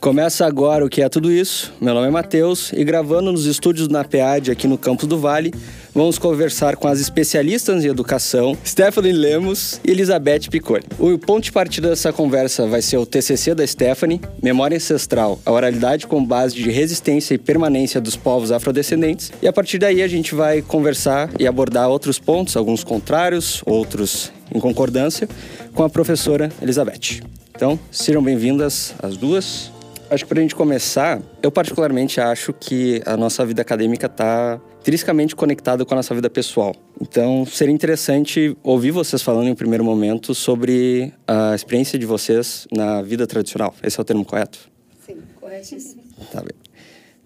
Começa agora o que é tudo isso. Meu nome é Matheus e gravando nos estúdios da PEAD aqui no Campus do Vale, vamos conversar com as especialistas em educação, Stephanie Lemos e Elizabeth Piccoli. O ponto de partida dessa conversa vai ser o TCC da Stephanie, Memória Ancestral, a oralidade com base de resistência e permanência dos povos afrodescendentes. E a partir daí a gente vai conversar e abordar outros pontos, alguns contrários, outros em concordância, com a professora Elizabeth. Então, sejam bem-vindas as duas. Acho que para a gente começar, eu particularmente acho que a nossa vida acadêmica está intrinsecamente conectada com a nossa vida pessoal. Então, seria interessante ouvir vocês falando em um primeiro momento sobre a experiência de vocês na vida tradicional. Esse é o termo correto? Sim, corretíssimo. Tá bem.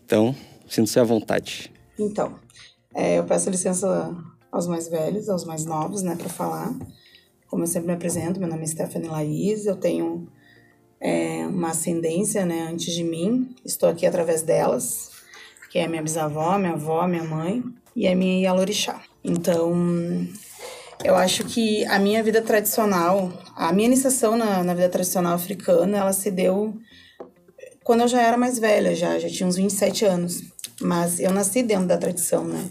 Então, sinta-se à vontade. Então, é, eu peço licença aos mais velhos, aos mais novos, né, para falar. Como eu sempre me apresento, meu nome é Stephanie Laís, eu tenho é, uma ascendência né, antes de mim, estou aqui através delas, que é minha bisavó, minha avó, minha mãe e a minha Yalorixá. Então, eu acho que a minha vida tradicional, a minha iniciação na, na vida tradicional africana, ela se deu quando eu já era mais velha, já, já tinha uns 27 anos. Mas eu nasci dentro da tradição, né?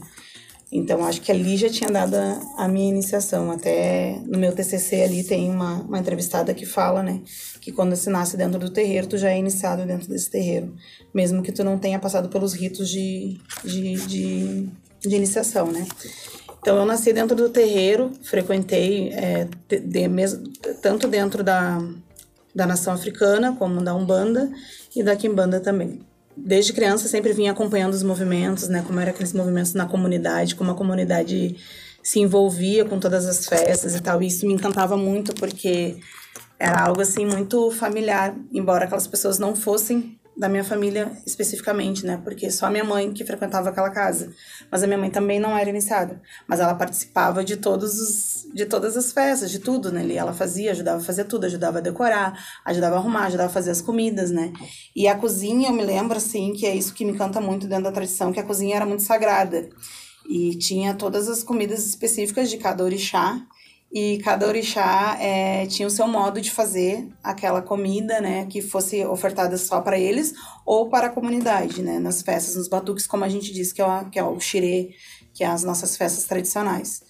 Então, acho que ali já tinha dado a, minha iniciação. Até no meu TCC ali tem uma, uma entrevistada que fala, né? Que quando se nasce dentro do terreiro, tu já é iniciado dentro desse terreiro. Mesmo que tu não tenha passado pelos ritos de, de, de, de iniciação, né? Então, eu nasci dentro do terreiro, frequentei é, de, de, tanto dentro da, da nação africana, como da Umbanda e da Quimbanda também desde criança sempre vinha acompanhando os movimentos, né? Como eram aqueles movimentos na comunidade, como a comunidade se envolvia com todas as festas e tal. E isso me encantava muito porque era algo assim muito familiar, embora aquelas pessoas não fossem da minha família especificamente, né? Porque só minha mãe que frequentava aquela casa. Mas a minha mãe também não era iniciada, mas ela participava de todos os de todas as festas, de tudo, né? Ela fazia, ajudava a fazer tudo, ajudava a decorar, ajudava a arrumar, ajudava a fazer as comidas, né? E a cozinha, eu me lembro assim, que é isso que me encanta muito dentro da tradição, que a cozinha era muito sagrada. E tinha todas as comidas específicas de cada orixá e cada orixá é, tinha o seu modo de fazer aquela comida, né, que fosse ofertada só para eles ou para a comunidade, né, nas festas, nos batuques, como a gente diz, que é o, que é o xirê, que é as nossas festas tradicionais.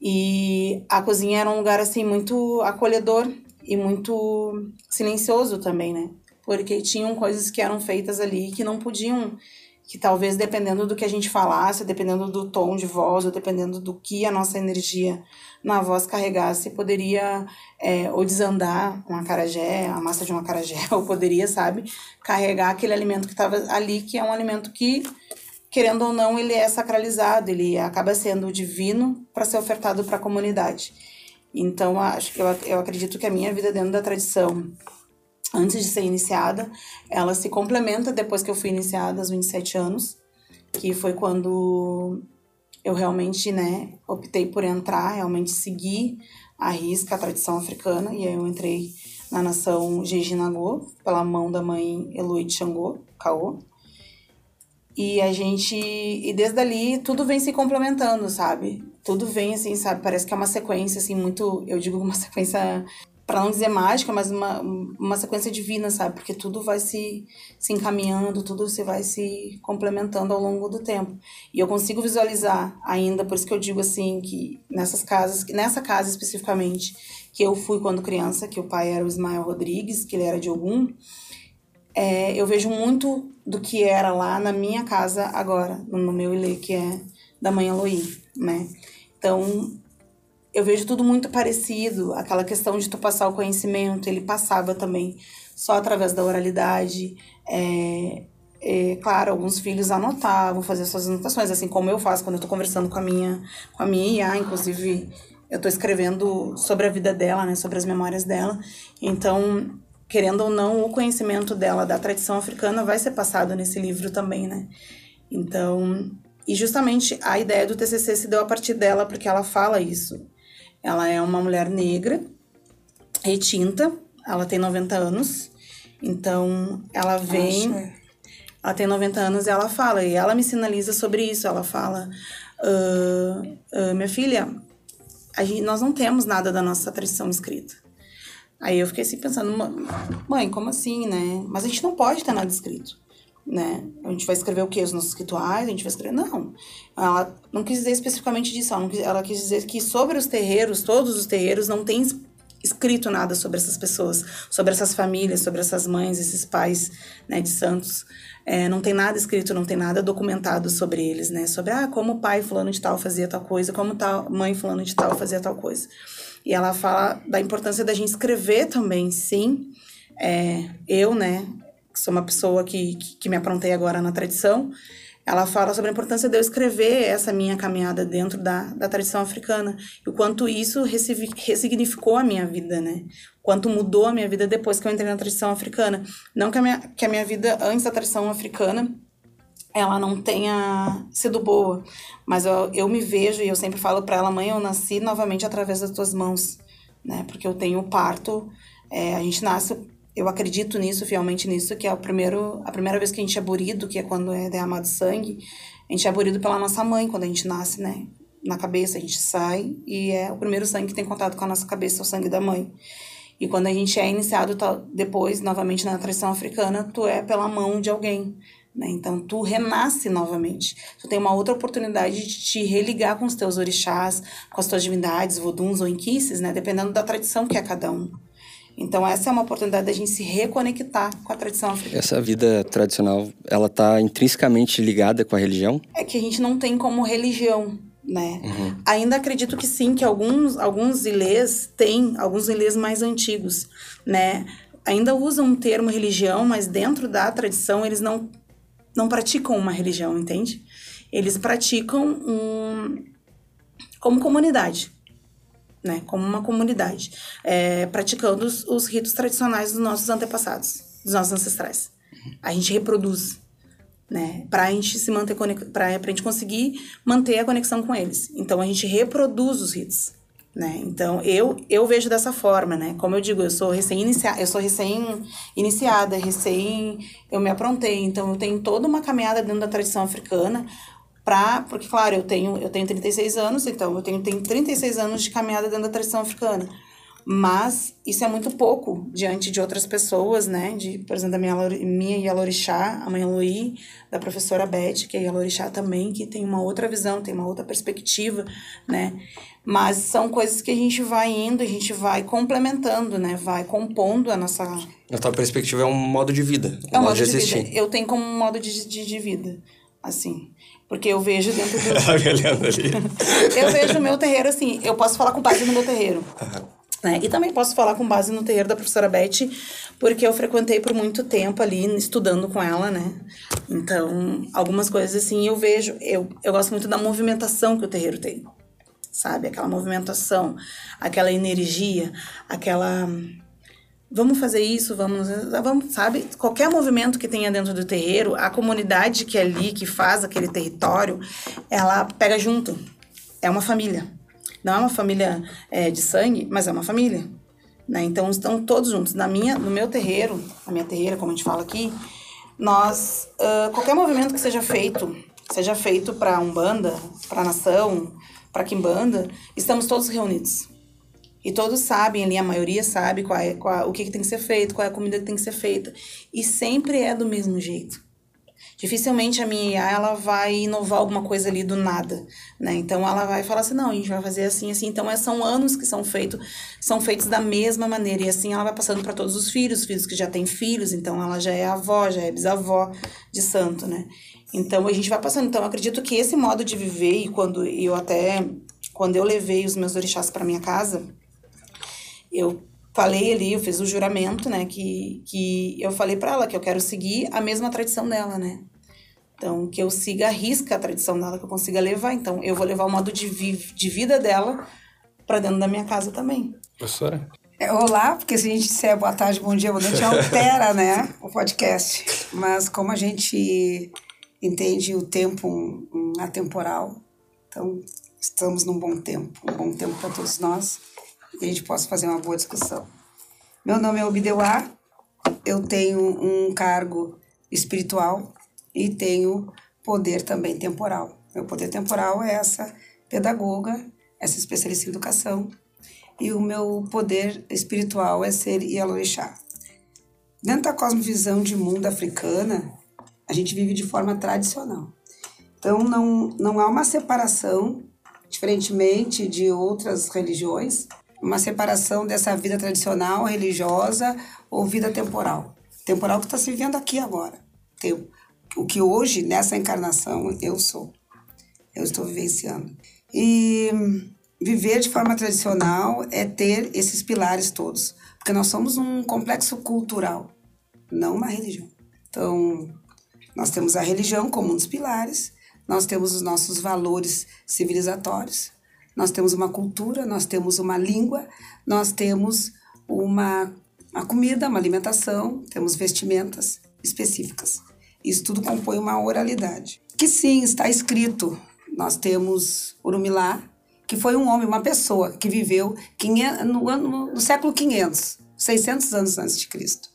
E a cozinha era um lugar, assim, muito acolhedor e muito silencioso também, né, porque tinham coisas que eram feitas ali que não podiam que talvez dependendo do que a gente falasse, dependendo do tom de voz, ou dependendo do que a nossa energia na voz carregasse, poderia é, ou desandar um acarajé, a massa de um acarajé, ou poderia, sabe, carregar aquele alimento que estava ali, que é um alimento que, querendo ou não, ele é sacralizado, ele acaba sendo divino para ser ofertado para a comunidade. Então, acho que eu, eu acredito que a minha vida dentro da tradição antes de ser iniciada. Ela se complementa depois que eu fui iniciada aos 27 anos, que foi quando eu realmente, né, optei por entrar, realmente seguir a risca a tradição africana, e aí eu entrei na nação Jejinagô, pela mão da mãe Eloide Xangô, Caô. E a gente, e desde ali tudo vem se complementando, sabe? Tudo vem assim, sabe? Parece que é uma sequência assim muito, eu digo uma sequência para não dizer mágica, mas uma, uma sequência divina, sabe? Porque tudo vai se, se encaminhando, tudo se vai se complementando ao longo do tempo. E eu consigo visualizar ainda, por isso que eu digo assim, que nessas casas, nessa casa especificamente, que eu fui quando criança, que o pai era o Ismael Rodrigues, que ele era de Ogum, é, eu vejo muito do que era lá na minha casa agora, no meu ilê, que é da mãe Eloí, né? Então, eu vejo tudo muito parecido. Aquela questão de tu passar o conhecimento, ele passava também só através da oralidade. É, é, claro, alguns filhos anotavam, faziam suas anotações, assim como eu faço quando eu tô conversando com a minha, com a minha IA, inclusive eu tô escrevendo sobre a vida dela, né, sobre as memórias dela. Então, querendo ou não, o conhecimento dela da tradição africana vai ser passado nesse livro também, né? Então, e justamente a ideia do TCC se deu a partir dela, porque ela fala isso. Ela é uma mulher negra, retinta, ela tem 90 anos. Então, ela vem. Ela tem 90 anos e ela fala, e ela me sinaliza sobre isso. Ela fala: uh, uh, Minha filha, gente, nós não temos nada da nossa tradição escrita. Aí eu fiquei assim pensando, mãe, como assim, né? Mas a gente não pode ter nada escrito, né? A gente vai escrever o quê? Os nossos rituais? A gente vai escrever... Não. Ela não quis dizer especificamente disso, ela, quis, ela quis dizer que sobre os terreiros, todos os terreiros, não tem escrito nada sobre essas pessoas, sobre essas famílias, sobre essas mães, esses pais, né, de santos. É, não tem nada escrito, não tem nada documentado sobre eles, né? Sobre, ah, como o pai fulano de tal fazia tal coisa, como tal mãe fulano de tal fazia tal coisa. E ela fala da importância da gente escrever também, sim. É, eu, né, que sou uma pessoa que, que, que me aprontei agora na tradição, ela fala sobre a importância de eu escrever essa minha caminhada dentro da, da tradição africana e o quanto isso ressignificou a minha vida, né? Quanto mudou a minha vida depois que eu entrei na tradição africana. Não que a minha, que a minha vida antes da tradição africana ela não tenha sido boa, mas eu, eu me vejo e eu sempre falo para ela, mãe, eu nasci novamente através das tuas mãos, né? Porque eu tenho o parto, é, a gente nasce, eu acredito nisso, fielmente nisso, que é o primeiro, a primeira vez que a gente é burido, que é quando é derramado sangue, a gente é burido pela nossa mãe quando a gente nasce, né? Na cabeça a gente sai e é o primeiro sangue que tem contato com a nossa cabeça, o sangue da mãe. E quando a gente é iniciado depois, novamente na tradição africana, tu é pela mão de alguém. Né? Então, tu renasce novamente. Tu tem uma outra oportunidade de te religar com os teus orixás, com as tuas divindades, voduns ou inquices, né? dependendo da tradição que é cada um. Então, essa é uma oportunidade da gente se reconectar com a tradição africana. Essa vida tradicional, ela está intrinsecamente ligada com a religião? É que a gente não tem como religião, né? Uhum. Ainda acredito que sim, que alguns, alguns ilês têm, alguns ilês mais antigos, né? Ainda usam o termo religião, mas dentro da tradição eles não não praticam uma religião, entende? Eles praticam um, como comunidade, né? Como uma comunidade, é, praticando os, os, ritos tradicionais dos nossos antepassados, dos nossos ancestrais. A gente reproduz, né? Para a gente se manter para a gente conseguir manter a conexão com eles. Então a gente reproduz os ritos. Né? Então, eu, eu vejo dessa forma, né? Como eu digo, eu sou recém-iniciada, eu sou recém-iniciada, recém... Eu me aprontei, então eu tenho toda uma caminhada dentro da tradição africana para porque, claro, eu tenho, eu tenho 36 anos, então eu tenho, tenho 36 anos de caminhada dentro da tradição africana. Mas isso é muito pouco diante de outras pessoas, né? De, por exemplo, da minha, minha Yalorixá, a mãe Luí, da professora Beth, que é Yalorixá também, que tem uma outra visão, tem uma outra perspectiva, né? Mas são coisas que a gente vai indo, a gente vai complementando, né? Vai compondo a nossa... A tua perspectiva é um modo de vida, um é um modo, de, de existir. Vida. Eu tenho como um modo de, de, de vida, assim. Porque eu vejo dentro do... eu vejo o meu terreiro assim, eu posso falar com base no meu terreiro. Né? E também posso falar com base no terreiro da professora Beth, porque eu frequentei por muito tempo ali, estudando com ela, né? Então, algumas coisas assim eu vejo, eu, eu gosto muito da movimentação que o terreiro tem sabe? Aquela movimentação, aquela energia, aquela. Vamos fazer isso, vamos, vamos, sabe? Qualquer movimento que tenha dentro do terreiro, a comunidade que é ali, que faz aquele território, ela pega junto. É uma família. Não é uma família é, de sangue, mas é uma família. Né? Então estão todos juntos. Na minha, no meu terreiro, na minha terreira, como a gente fala aqui, nós uh, qualquer movimento que seja feito, seja feito para umbanda, para nação, para Kimbanda, estamos todos reunidos. E todos sabem ali, a maioria sabe qual é, qual, o que, que tem que ser feito, qual é a comida que tem que ser feita. E sempre é do mesmo jeito. Dificilmente a minha IA ela vai inovar alguma coisa ali do nada, né? Então ela vai falar assim, não, a gente vai fazer assim, assim. Então é, são anos que são feitos, são feitos da mesma maneira e assim ela vai passando para todos os filhos, os filhos que já têm filhos, então ela já é avó, já é bisavó de santo, né? Então a gente vai passando. Então acredito que esse modo de viver e quando eu até quando eu levei os meus orixás para minha casa, eu falei ali, eu fiz o juramento, né, que que eu falei para ela que eu quero seguir a mesma tradição dela, né? Então, que eu siga a risca a tradição dela, que eu consiga levar. Então, eu vou levar o modo de, vi de vida dela para dentro da minha casa também. Professora? É, olá, porque se a gente disser boa tarde, bom dia, boa noite, altera, né, o podcast. Mas como a gente entende o tempo um, atemporal. Então, estamos num bom tempo, um bom tempo para todos nós, e a gente possa fazer uma boa discussão. Meu nome é Obideuá, eu tenho um cargo espiritual e tenho poder também temporal. Meu poder temporal é essa pedagoga, essa especialista em educação, e o meu poder espiritual é ser Yalorixá. Dentro da cosmovisão de mundo africana, a gente vive de forma tradicional. Então não, não há uma separação, diferentemente de outras religiões, uma separação dessa vida tradicional, religiosa ou vida temporal. Temporal que está se vivendo aqui agora. O que hoje, nessa encarnação, eu sou. Eu estou vivenciando. E viver de forma tradicional é ter esses pilares todos. Porque nós somos um complexo cultural, não uma religião. Então, nós temos a religião como um dos pilares, nós temos os nossos valores civilizatórios, nós temos uma cultura, nós temos uma língua, nós temos uma, uma comida, uma alimentação, temos vestimentas específicas. Isso tudo compõe uma oralidade. Que sim, está escrito. Nós temos Urumilá, que foi um homem, uma pessoa que viveu no, ano, no século 500, 600 anos antes de Cristo.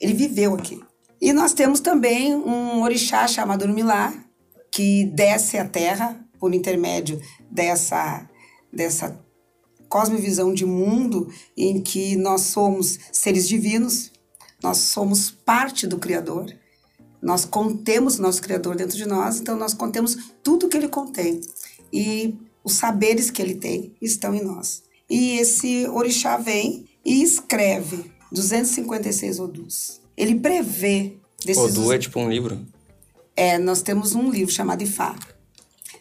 Ele viveu aqui. E nós temos também um orixá chamado Urumilá, que desce à Terra por intermédio dessa, dessa cosmovisão de mundo em que nós somos seres divinos, nós somos parte do Criador, nós contemos o nosso Criador dentro de nós, então nós contemos tudo que ele contém. E os saberes que ele tem estão em nós. E esse orixá vem e escreve 256 odus. Ele prevê desses Odu é tipo um livro? É, nós temos um livro chamado Ifá.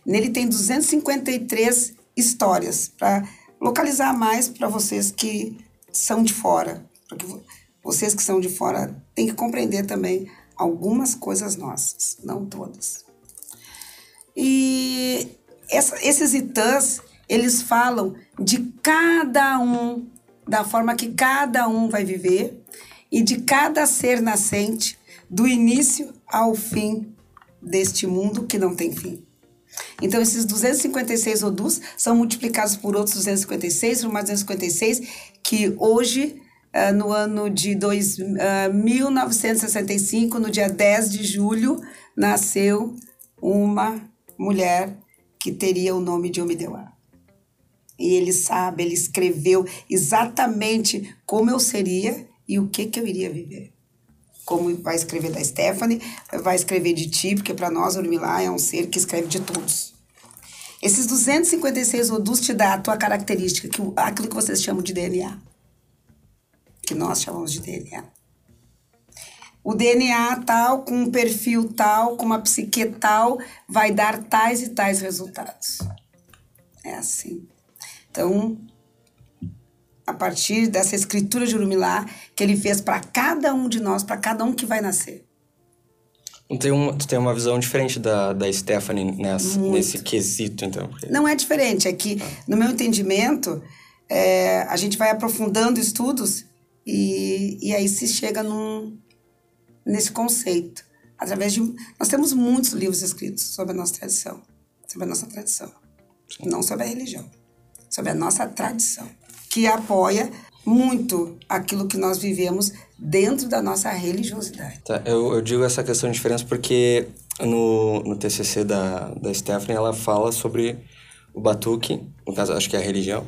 Nele tem 253 histórias para localizar mais para vocês que são de fora. Porque vocês que são de fora têm que compreender também algumas coisas nossas, não todas. E essa, esses itãs, eles falam de cada um, da forma que cada um vai viver e de cada ser nascente, do início ao fim deste mundo que não tem fim. Então, esses 256 odus são multiplicados por outros 256, por mais 256, que hoje, uh, no ano de dois, uh, 1965, no dia 10 de julho, nasceu uma mulher que teria o nome de Omideuá. E ele sabe, ele escreveu exatamente como eu seria e o que, que eu iria viver. Como vai escrever da Stephanie, vai escrever de ti, porque para nós Urmilá é um ser que escreve de todos. Esses 256 odus te dá a tua característica, que, aquilo que vocês chamam de DNA. Que nós chamamos de DNA o DNA tal, com um perfil tal, com uma psique tal, vai dar tais e tais resultados. É assim. Então, a partir dessa escritura de Urumilá, que ele fez para cada um de nós, para cada um que vai nascer. Tem uma, tu tem uma visão diferente da, da Stephanie nessa, nesse quesito, então? Não é diferente, é que, no meu entendimento, é, a gente vai aprofundando estudos e, e aí se chega num, nesse conceito. Através de. Nós temos muitos livros escritos sobre a nossa tradição, sobre a nossa tradição. Sim. Não sobre a religião, sobre a nossa tradição, que apoia muito aquilo que nós vivemos dentro da nossa religiosidade. Tá, eu, eu digo essa questão de diferença porque no, no TCC da, da Stephanie ela fala sobre o batuque, no caso, acho que é a religião.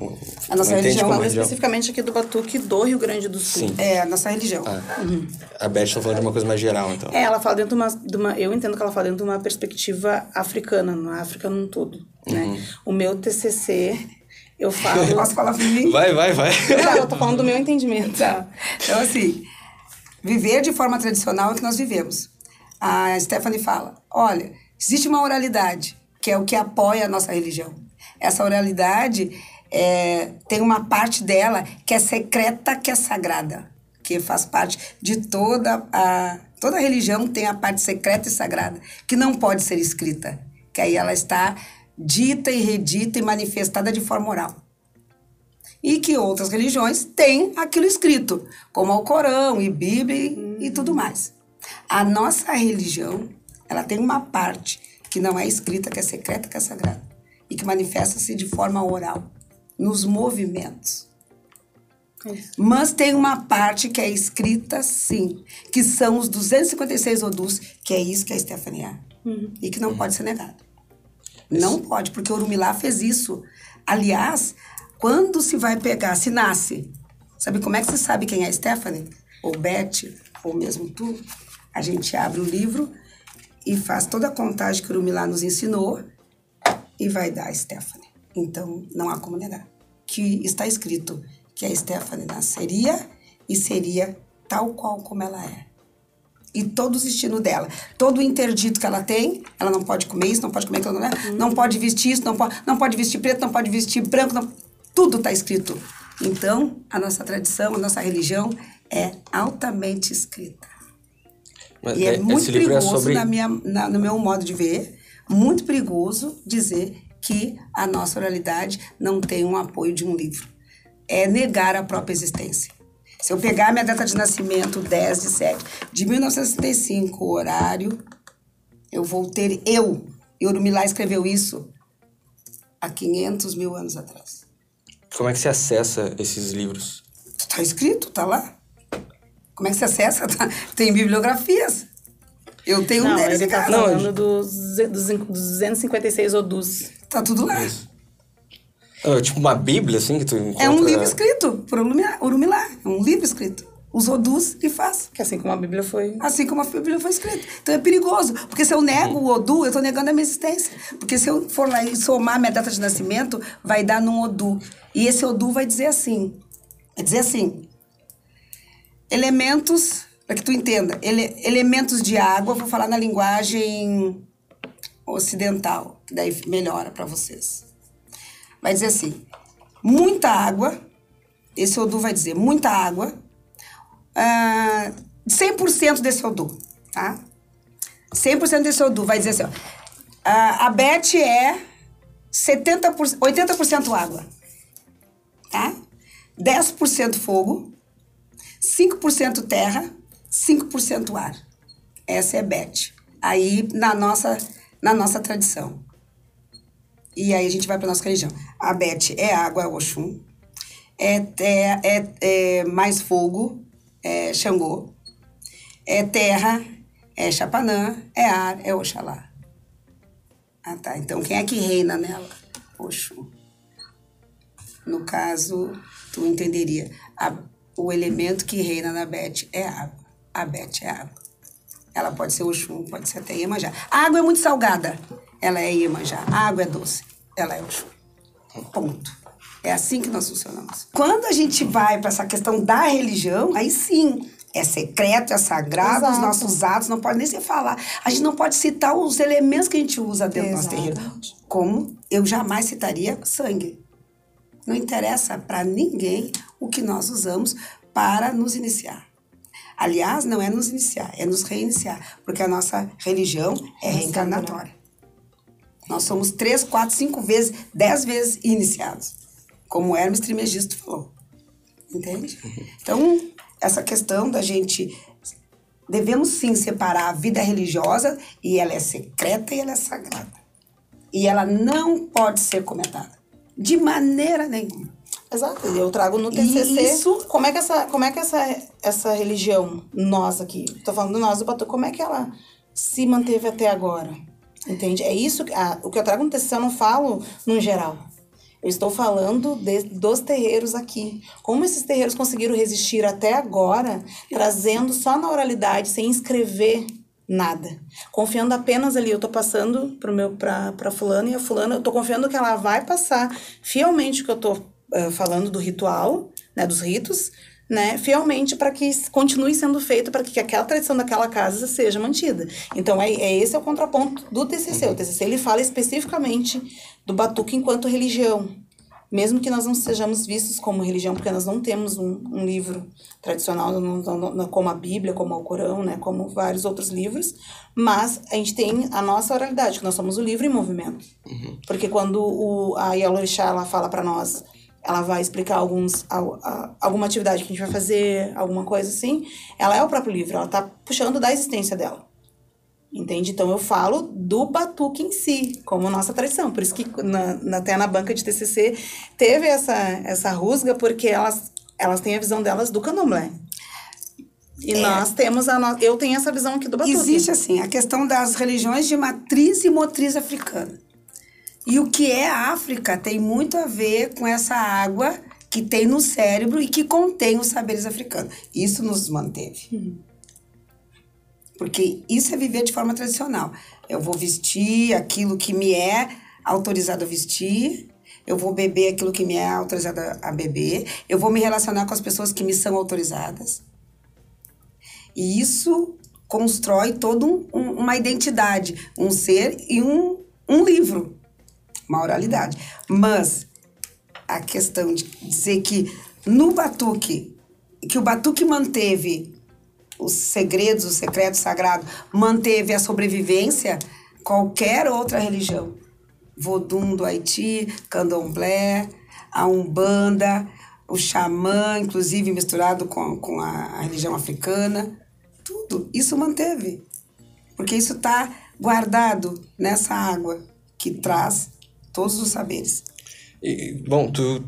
A nossa religião, fala especificamente aqui do batuque do Rio Grande do Sul. Sim. É, a nossa religião. Ah. Uhum. A Beth está falando de uma coisa mais geral, então. É, ela fala dentro de uma, de uma, Eu entendo que ela fala dentro de uma perspectiva africana, na África num todo. Né? Uhum. Né? O meu TCC, eu falo. Posso falar por mim? Vai, vai, vai. Não, eu tô falando do meu entendimento. Tá. Então, assim, viver de forma tradicional é o que nós vivemos. A Stephanie fala: olha, existe uma oralidade, que é o que apoia a nossa religião. Essa oralidade é, tem uma parte dela que é secreta, que é sagrada, que faz parte de toda a toda a religião tem a parte secreta e sagrada, que não pode ser escrita, que aí ela está dita e redita e manifestada de forma oral. E que outras religiões têm aquilo escrito, como o Corão e Bíblia e, e tudo mais. A nossa religião, ela tem uma parte que não é escrita, que é secreta, que é sagrada e que manifesta-se de forma oral, nos movimentos. Mas tem uma parte que é escrita, sim, que são os 256 odus, que é isso que é a Stefania. Uhum. E que não pode ser negado. Não pode, porque o Urumilá fez isso. Aliás, Quando se vai pegar, se nasce, sabe como é que você sabe quem é a Stephanie? Ou Beth, ou mesmo tu? A gente abre o livro e faz toda a contagem que o Urumilá nos ensinou e vai dar a Stephanie. Então, não há como negar. Que está escrito que a Stephanie nasceria e seria tal qual como ela é. E todo o destino dela, todo o interdito que ela tem, ela não pode comer isso, não pode comer aquilo, não, é? não pode vestir isso, não pode, não pode vestir preto, não pode vestir branco, não, tudo está escrito. Então, a nossa tradição, a nossa religião é altamente escrita. Mas e é, é- muito é perigoso, sobre- na minha, na- no meu modo de ver, muito perigoso dizer que a nossa oralidade não tem um apoio de um livro. É negar a própria existência. Se eu pegar minha data de nascimento, 10 de 7 de 1965, o horário, eu vou ter eu. E Urumilá escreveu isso há 500 mil anos atrás. Como é que se acessa esses livros? Está escrito, tá lá. Como é que se acessa? Tá- Tem bibliografias. Eu tenho um Não, deles ele tá casa. falando dos, dos, dos 256 odus. Tá tudo lá. Ah, tipo uma bíblia, assim, que tu encontra... É um livro escrito por. Urumilá. É um livro escrito. Os Odus e faz. Que assim como a Bíblia foi... Assim como a Bíblia foi escrita. Então é perigoso. Porque se eu nego o Odu, eu estou negando a minha existência. Porque se eu for lá e somar minha data de nascimento, vai dar num Odu. E esse Odu vai dizer assim. Vai dizer assim. Elementos, para que tu entenda, ele- elementos de água, vou falar na linguagem ocidental, que daí melhora para vocês. Vai dizer assim: muita água, esse Odu vai dizer muita água, ah, 100% desse Odu, tá? 100% desse Odu vai dizer assim: ó, a Beth é 70%, 80% água, tá? 10% fogo, 5% terra, 5% ar. Essa é Beth. Aí na nossa, na nossa tradição. E aí a gente vai para nossa religião. A Beth é água, é Oxum. É, te- é, é mais fogo, é Xangô. É terra, é Chapanã. É ar, é Oxalá. Ah, tá. Então quem é que reina nela? Oxum. No caso, tu entenderia. A- o elemento que reina na Beth é água. A Beth é água. Ela pode ser Oxum, pode ser até Iemanjá. A água é muito salgada. Ela é Iemanjá. A água é doce. Ela é Oxum. Ponto. É assim que nós funcionamos. Quando a gente vai para essa questão da religião, aí sim, é secreto, é sagrado, os Exato. nossos atos não podem nem se falar. A gente não pode citar os elementos que a gente usa dentro do nosso terreiro. Como eu jamais citaria sangue. Não interessa para ninguém o que nós usamos para nos iniciar. Aliás, não é nos iniciar, é nos reiniciar, porque a nossa religião é reencarnatória. Nós somos três, quatro, cinco vezes, dez vezes iniciados, como Hermes Trismegisto falou. Entende? Então, essa questão da gente. Devemos sim separar a vida religiosa e ela é secreta e ela é sagrada. E ela não pode ser comentada. De maneira nenhuma. Exato, eu trago no TCC isso- como é que essa, como é que essa, essa religião, nós aqui, tô falando nós do Batu, como é que ela se manteve até agora? Entende? É isso, que- ah, o que eu trago no TCC eu não falo no geral. Eu estou falando de- dos terreiros aqui. Como esses terreiros conseguiram resistir até agora, trazendo só na oralidade, sem escrever nada. Confiando apenas ali, eu tô passando pro meu fulana e a fulana, eu tô confiando que ela vai passar fielmente o que eu tô eh, falando do ritual, né, dos ritos, né, fielmente para que continue sendo feito para que aquela tradição daquela casa seja mantida. Então é, é esse é o contraponto do TCC. O TCC ele fala especificamente do batuque enquanto religião. Mesmo que nós não sejamos vistos como religião, porque nós não temos um, um livro tradicional não- não- não- como a Bíblia, como o Corão, né, como vários outros livros, mas a gente tem a nossa oralidade, que nós somos o livro em movimento. Porque quando o, a Yalorixá ela fala para nós, ela vai explicar alguns, al- a- alguma atividade que a gente vai fazer, alguma coisa assim, ela é o próprio livro, ela tá puxando da existência dela. Entende? Então eu falo do batuque em si, como nossa tradição. Por isso que na, na, até na banca de TCC teve essa, essa rusga, porque elas, elas têm a visão delas do candomblé. E nós temos a no... eu tenho essa visão aqui do batuque. Existe, assim, a questão das religiões de matriz e motriz africana. E o que é África tem muito a ver com essa água que tem no cérebro e que contém os saberes africanos. Isso nos manteve. Porque isso é viver de forma tradicional. Eu vou vestir aquilo que me é autorizado a vestir, eu vou beber aquilo que me é autorizado a beber, eu vou me relacionar com as pessoas que me são autorizadas. E isso constrói toda um, um, uma identidade, um ser e um, um livro, uma oralidade. Mas a questão de dizer que no batuque, que o batuque manteve os segredos, o secreto sagrado, manteve a sobrevivência, qualquer outra religião, Vodum do Haiti, Candomblé, a Umbanda, o xamã, inclusive misturado com, com a, a religião africana, tudo isso manteve, porque isso está guardado nessa água que traz todos os saberes. E, bom, tu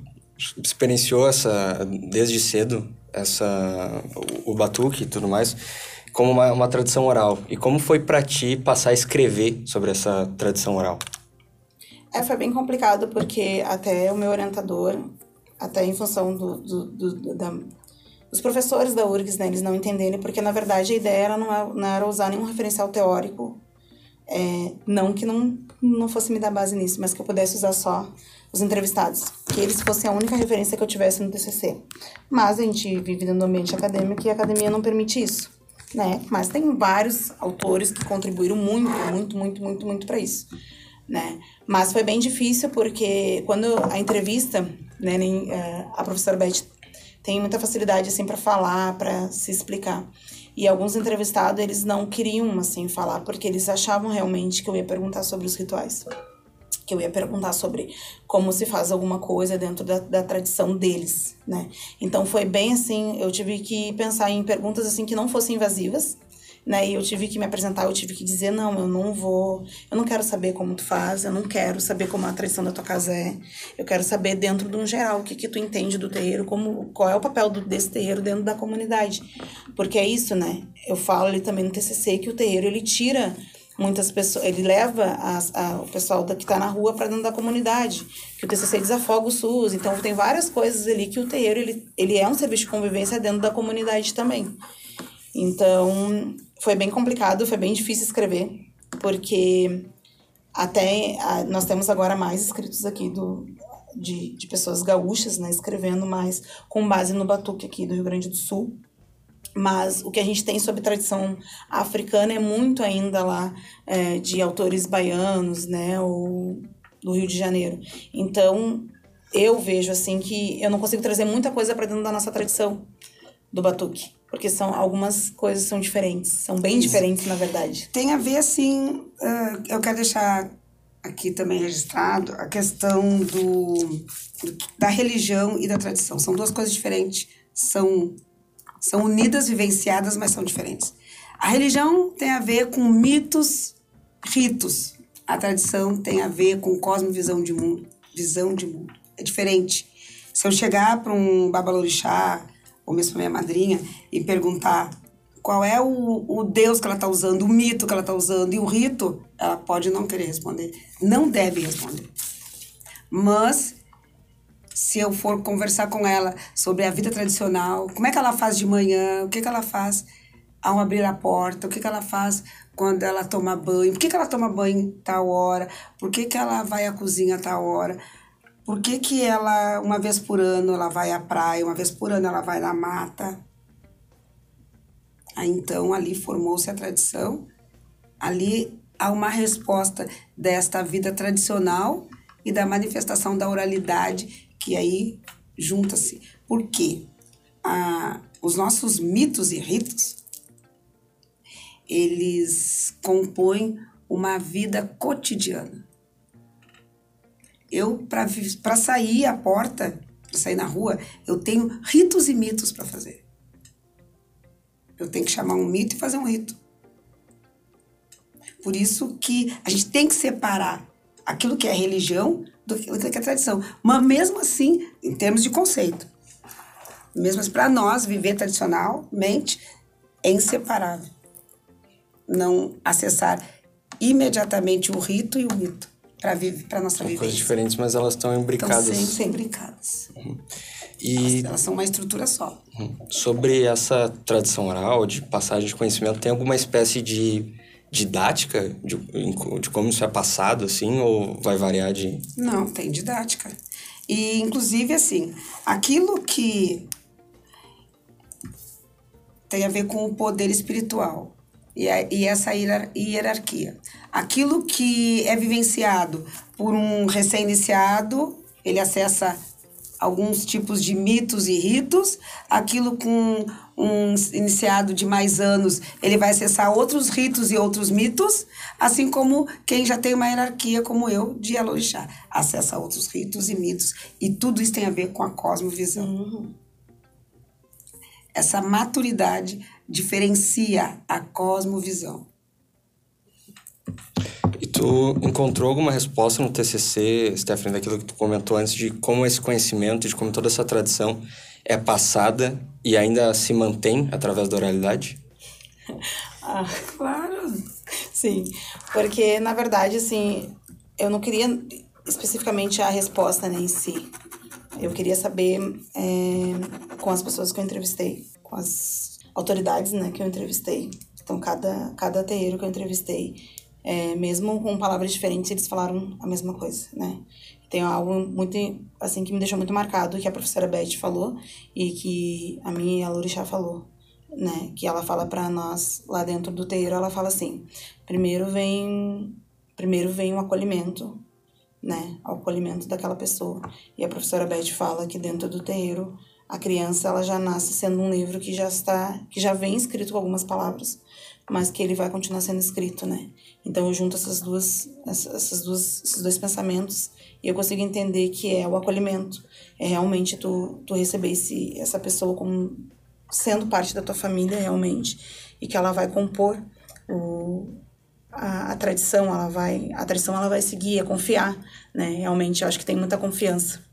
experienciou essa desde cedo essa o, o batuque e tudo mais como uma, uma tradição oral. E como foi para ti passar a escrever sobre essa tradição oral? É, foi bem complicado porque até o meu orientador, até em função do, do, do da, os professores da URGS, né, eles não entenderem, porque na verdade a ideia era não, é, não era usar nenhum referencial teórico, é, não que não, não fosse me dar base nisso, mas que eu pudesse usar só os entrevistados, que eles fossem a única referência que eu tivesse no TCC. Mas a gente vive no ambiente acadêmico e a academia não permite isso, né? Mas tem vários autores que contribuíram muito, muito, muito, muito, muito para isso, né? Mas foi bem difícil porque quando a entrevista, né, nem, é, a professora Beth tem muita facilidade assim para falar, para se explicar. E alguns entrevistados, eles não queriam assim falar porque eles achavam realmente que eu ia perguntar sobre os rituais. Que eu ia perguntar sobre como se faz alguma coisa dentro da, da tradição deles, né? Então foi bem assim, eu tive que pensar em perguntas assim que não fossem invasivas, né? E eu tive que me apresentar, eu tive que dizer, não, eu não vou, eu não quero saber como tu faz, eu não quero saber como a tradição da tua casa é. Eu quero saber dentro de um geral o que que tu entende do terreiro, como qual é o papel do, desse terreiro dentro da comunidade. Porque é isso, né? Eu falo ali também no TCC que o terreiro ele tira muitas pessoas, ele leva a, a, o pessoal da, que está na rua para dentro da comunidade, que o TCC desafoga o SUS, então tem várias coisas ali que o terreiro ele, ele é um serviço de convivência dentro da comunidade também. Então, foi bem complicado, foi bem difícil escrever, porque até a, nós temos agora mais escritos aqui do, de, de pessoas gaúchas, né, escrevendo mais com base no batuque aqui do Rio Grande do Sul. Mas o que a gente tem sobre tradição africana é muito ainda lá é, de autores baianos, né, ou do Rio de Janeiro. Então, eu vejo assim que eu não consigo trazer muita coisa para dentro da nossa tradição do batuque porque são algumas coisas são diferentes, são bem diferentes na verdade. Tem a ver assim, uh, eu quero deixar aqui também registrado a questão do da religião e da tradição. São duas coisas diferentes, são são unidas, vivenciadas, mas são diferentes. A religião tem a ver com mitos, ritos. A tradição tem a ver com cosmovisão de mundo, visão de mundo. É diferente. Se eu chegar para um babalorixá, ou mesmo para minha madrinha, e perguntar qual é o, o Deus que ela está usando, o mito que ela está usando e o rito, ela pode não querer responder. Não deve responder. Mas, se eu for conversar com ela sobre a vida tradicional, como é que ela faz de manhã, o que, que ela faz ao abrir a porta, o que, que ela faz quando ela toma banho, por que, que ela toma banho tal hora, por que, que ela vai à cozinha tal hora, por que, que ela, uma vez por ano, ela vai à praia, uma vez por ano ela vai na mata? Aí, então, ali formou-se a tradição. Ali há uma resposta desta vida tradicional e da manifestação da oralidade, que aí junta-se. Por quê? Ah, os nossos mitos e ritos, eles compõem uma vida cotidiana. Eu, para sair à porta, para sair na rua, eu tenho ritos e mitos para fazer. Eu tenho que chamar um mito e fazer um rito. Por isso que a gente tem que separar aquilo que é religião do que é tradição. Mas mesmo assim, em termos de conceito, mesmo assim, para nós, viver tradicionalmente é inseparável. Não acessar imediatamente o rito e o mito. Para nossa São vivência. coisas diferentes, mas elas estão imbricadas. Estão sempre imbricadas. E Elas são uma estrutura só. sobre essa tradição oral, de passagem de conhecimento, tem alguma espécie de didática de, de como isso é passado, assim, ou vai variar de... Não, tem didática. E, inclusive, assim, aquilo que tem a ver com o poder espiritual e, a, e essa hierar- hierarquia. Aquilo que é vivenciado por um recém-iniciado, ele acessa alguns tipos de mitos e ritos. Aquilo com um iniciado de mais anos, ele vai acessar outros ritos e outros mitos, assim como quem já tem uma hierarquia, como eu, de Alorixá, acessa outros ritos e mitos. E tudo isso tem a ver com a cosmovisão. Essa maturidade diferencia a cosmovisão. E tu encontrou alguma resposta no TCC, Stephanie, daquilo que tu comentou antes, de como esse conhecimento, de como toda essa tradição é passada e ainda se mantém através da oralidade? Ah, Claro. sim, porque na verdade, assim, eu não queria especificamente a resposta né, em si. Eu queria saber é, com as pessoas que eu entrevistei, com as autoridades né, que eu entrevistei. Então, cada, cada terreiro que eu entrevistei, é, mesmo com palavras diferentes, eles falaram a mesma coisa, né? Tem algo muito, assim, que me deixou muito marcado, que a professora Beth falou e que a minha Lorixá falou, né? Que ela fala para nós, lá dentro do terreiro, ela fala assim, primeiro vem, primeiro vem o acolhimento, né? Ao acolhimento daquela pessoa. E a professora Beth fala que dentro do terreiro, a criança, ela já nasce sendo um livro que já está, que já vem escrito com algumas palavras, mas que ele vai continuar sendo escrito, né? Então eu junto essas duas, essas duas, esses dois pensamentos e eu consigo entender que é o acolhimento, é realmente tu, tu receber esse, essa pessoa como sendo parte da tua família realmente e que ela vai compor o, a, a tradição, ela vai, a tradição ela vai seguir, é confiar, né? Realmente eu acho que tem muita confiança.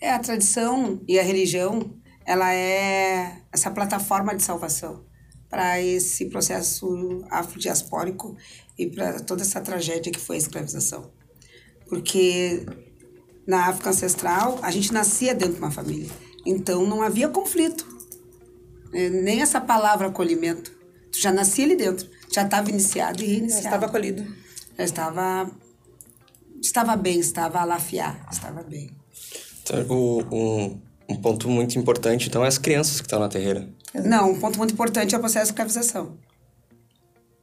É, a tradição e a religião, ela é essa plataforma de salvação para esse processo afrodiaspórico e para toda essa tragédia que foi a escravização. Porque na África ancestral, a gente nascia dentro de uma família. Então, não havia conflito. É, Nem essa palavra acolhimento. Tu já nascia ali dentro. Já estava iniciado e Já reiniciado. estava acolhido. Já estava... Estava bem, estava a lafiar, estava bem. Então, o, um, um ponto muito importante, então, é as crianças que estão na terreira. Não, um ponto muito importante é o processo de escravização.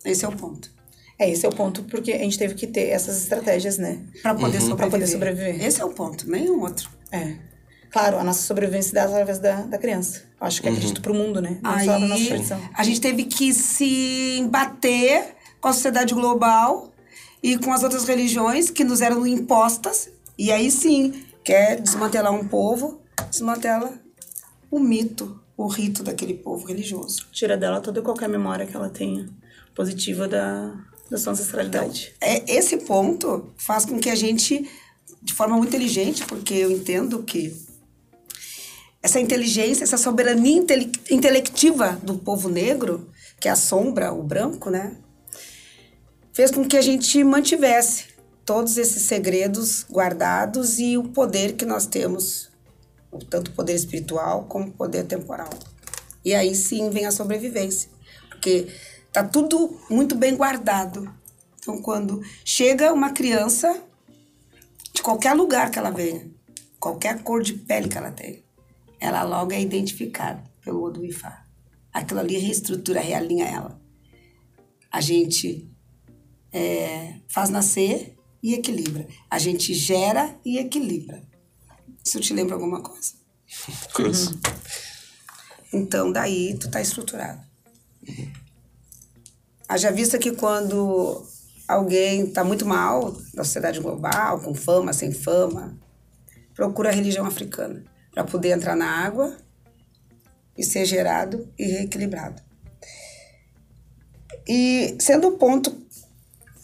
Esse é o ponto. É, esse é o ponto, porque a gente teve que ter essas estratégias, né? Para poder, sobreviver. Pra poder sobreviver. Esse é o ponto, nenhum outro. É. Claro, a nossa sobrevivência dá através da, da criança. Acho que acredito pro mundo, né? Não só na nossa Aí tradição. a gente teve que se embater com a sociedade global e com as outras religiões que nos eram impostas. E aí sim, quer desmantelar um povo, desmantela o mito, o rito daquele povo religioso. Tira dela toda e qualquer memória que ela tenha positiva da, da sua ancestralidade. É, esse ponto faz com que a gente, de forma muito inteligente, porque eu entendo que essa inteligência, essa soberania intele- intelectiva do povo negro, que assombra o branco, né? Fez com que a gente mantivesse todos esses segredos guardados e o poder que nós temos, tanto o poder espiritual como o poder temporal. E aí sim vem a sobrevivência, porque tá tudo muito bem guardado. Então, quando chega uma criança, de qualquer lugar que ela venha, qualquer cor de pele que ela tenha, ela logo é identificada pelo Odu Ifá. Aquilo ali reestrutura, realinha ela. A gente é, faz nascer e equilibra. A gente gera e equilibra. Isso te lembra alguma coisa? Cruz. Então, daí tu tá estruturado. Haja vista que quando alguém tá muito mal na sociedade global, com fama, sem fama, procura a religião africana para poder entrar na água e ser gerado e reequilibrado. E sendo um ponto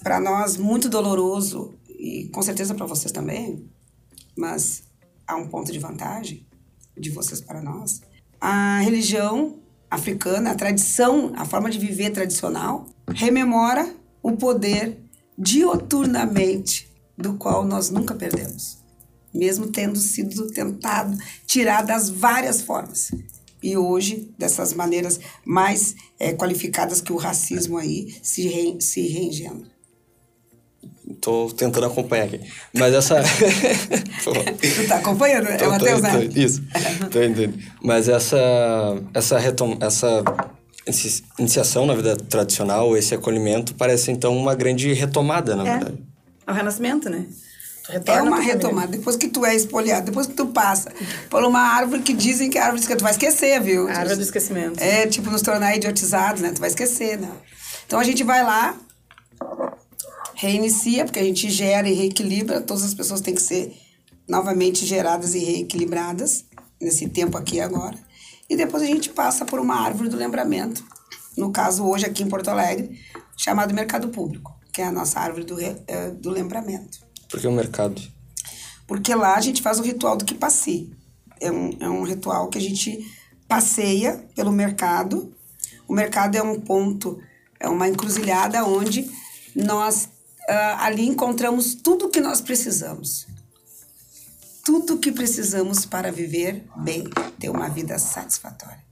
para nós muito doloroso e com certeza para vocês também, mas há um ponto de vantagem de vocês para nós. A religião africana, a tradição, a forma de viver tradicional, rememora o poder dioturnamente do qual nós nunca perdemos, mesmo tendo sido tentado tirar das várias formas. E hoje, dessas maneiras mais é, qualificadas que o racismo aí se, re, se reengenra. Tô tentando acompanhar aqui. Mas essa. tu tá acompanhando? É tô, é Matheus, né? Isso. Tô entendendo. Mas essa. Essa, retom... essa iniciação na vida tradicional, esse acolhimento, parece então uma grande retomada, na é. verdade. É o renascimento, né? É uma retomada. Depois que tu é espoliado, depois que tu passa por uma árvore que dizem que é árvore que tu vai esquecer, viu? A árvore do esquecimento. É, tipo, nos tornar idiotizados, né? Tu vai esquecer, né? Então a gente vai lá, reinicia, porque a gente gera e reequilibra. Todas as pessoas têm que ser novamente geradas e reequilibradas nesse tempo aqui e agora. E depois a gente passa por uma árvore do lembramento. No caso, hoje aqui em Porto Alegre, chamado Mercado Público, que é a nossa árvore do, é, do lembramento. Por que o mercado? Porque lá a gente faz o ritual do que passe. É um, é um ritual que a gente passeia pelo mercado. O mercado é um ponto, é uma encruzilhada onde nós uh, ali encontramos tudo o que nós precisamos. Tudo o que precisamos para viver bem, ter uma vida satisfatória.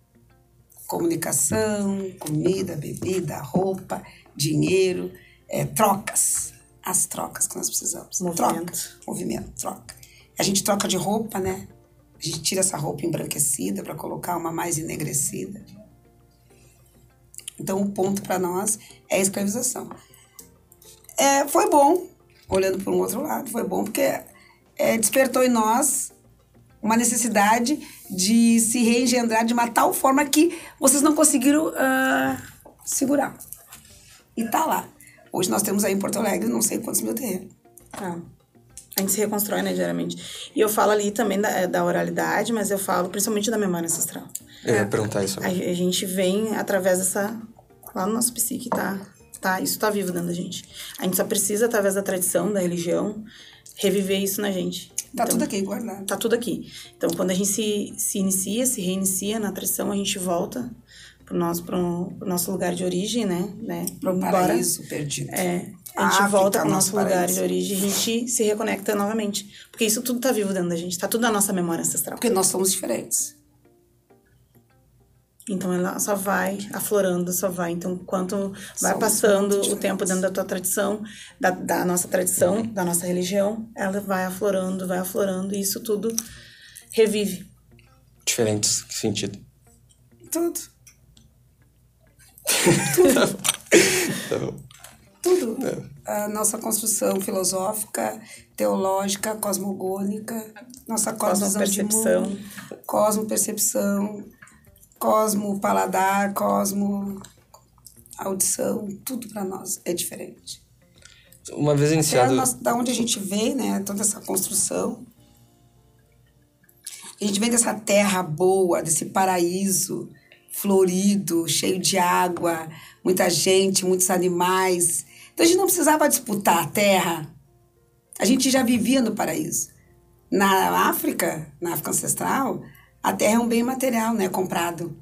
Comunicação, comida, bebida, roupa, dinheiro, é, trocas as trocas que nós precisamos. Movimento. Troca, movimento, troca. A gente troca de roupa, né? A gente tira essa roupa embranquecida para colocar uma mais enegrecida. Então, o ponto para nós é a escravização. É, foi bom, olhando por um outro lado, foi bom porque é, despertou em nós uma necessidade de se reengendrar de uma tal forma que vocês não conseguiram uh, segurar. E tá lá. Hoje nós temos aí em Porto Alegre não sei quantos mil terrenos. Ah. A gente se reconstrói, né, geralmente. E eu falo ali também da, da oralidade, mas eu falo principalmente da memória ancestral. Eu ia perguntar isso. A, a, gente vem através dessa... Lá no nosso psique tá, tá... Isso tá vivo dentro da gente. A gente só precisa, através da tradição, da religião, reviver isso na gente. Tá então, tudo aqui guardado. Tá tudo aqui. Então, quando a gente se, se inicia, se reinicia na tradição, a gente volta pro nosso, pro, pro nosso lugar de origem, né? né? Pro Embora, paraíso perdido. É, a gente volta pro nosso paraíso. lugar de origem e a gente se reconecta novamente. Porque isso tudo tá vivo dentro da gente, tá tudo na nossa memória ancestral. Porque nós somos diferentes. Então ela só vai aflorando, só vai. Então, quanto vai Somos passando o tempo dentro da tua tradição, da, da nossa tradição, da nossa religião, ela vai aflorando, vai aflorando, e isso tudo revive. Diferentes que sentido? Tudo. Tudo. tá bom. Tudo. É. A nossa construção filosófica, teológica, cosmogônica, nossa cosmo-percepção. Cosmo-percepção, cosmo-paladar, cosmo-audição, tudo para nós é diferente. Uma vez iniciado... Da onde a gente vem, né, toda essa construção, a gente vem dessa terra boa, desse paraíso, florido, cheio de água, muita gente, muitos animais. Então a gente não precisava disputar a terra. A gente já vivia no paraíso. Na África, na África ancestral, a terra é um bem material, né, comprado.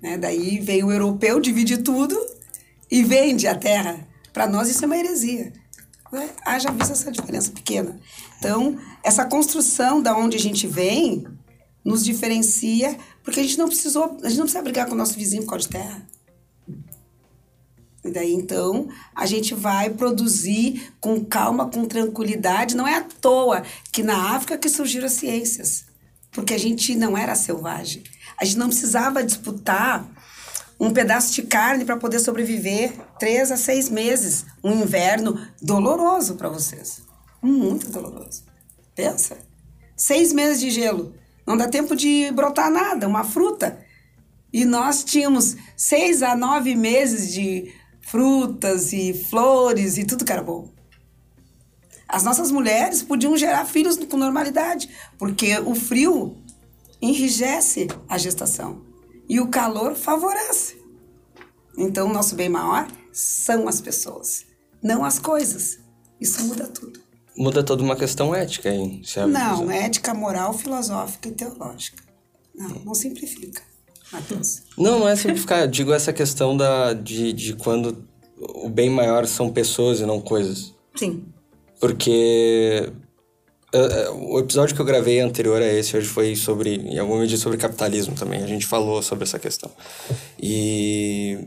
Né? Daí vem o europeu, divide tudo e vende a terra. Para nós isso é uma heresia. Né? Haja visto essa diferença pequena. Então, essa construção da onde a gente vem nos diferencia porque a gente não precisou, a gente não precisa brigar com o nosso vizinho por causa de terra. E daí então a gente vai produzir com calma, com tranquilidade. Não é à toa que na África que surgiram as ciências, porque a gente não era selvagem. A gente não precisava disputar um pedaço de carne para poder sobreviver três a seis meses, um inverno doloroso para vocês, muito doloroso. Pensa, seis meses de gelo. Não dá tempo de brotar nada, uma fruta. E nós tínhamos seis a nove meses de frutas e flores e tudo que era bom. As nossas mulheres podiam gerar filhos com normalidade, porque o frio enrijece a gestação e o calor favorece. Então, o nosso bem maior são as pessoas, não as coisas. Isso muda tudo muda toda uma questão ética aí. Não, ética, moral, filosófica e teológica. Não, não simplifica, Matheus. Não, não é simplificar. Digo essa questão da, de, de quando o bem maior são pessoas e não coisas. Sim. Porque uh, uh, o episódio que eu gravei anterior a esse hoje foi sobre, em algum medida, sobre capitalismo também. A gente falou sobre essa questão. E.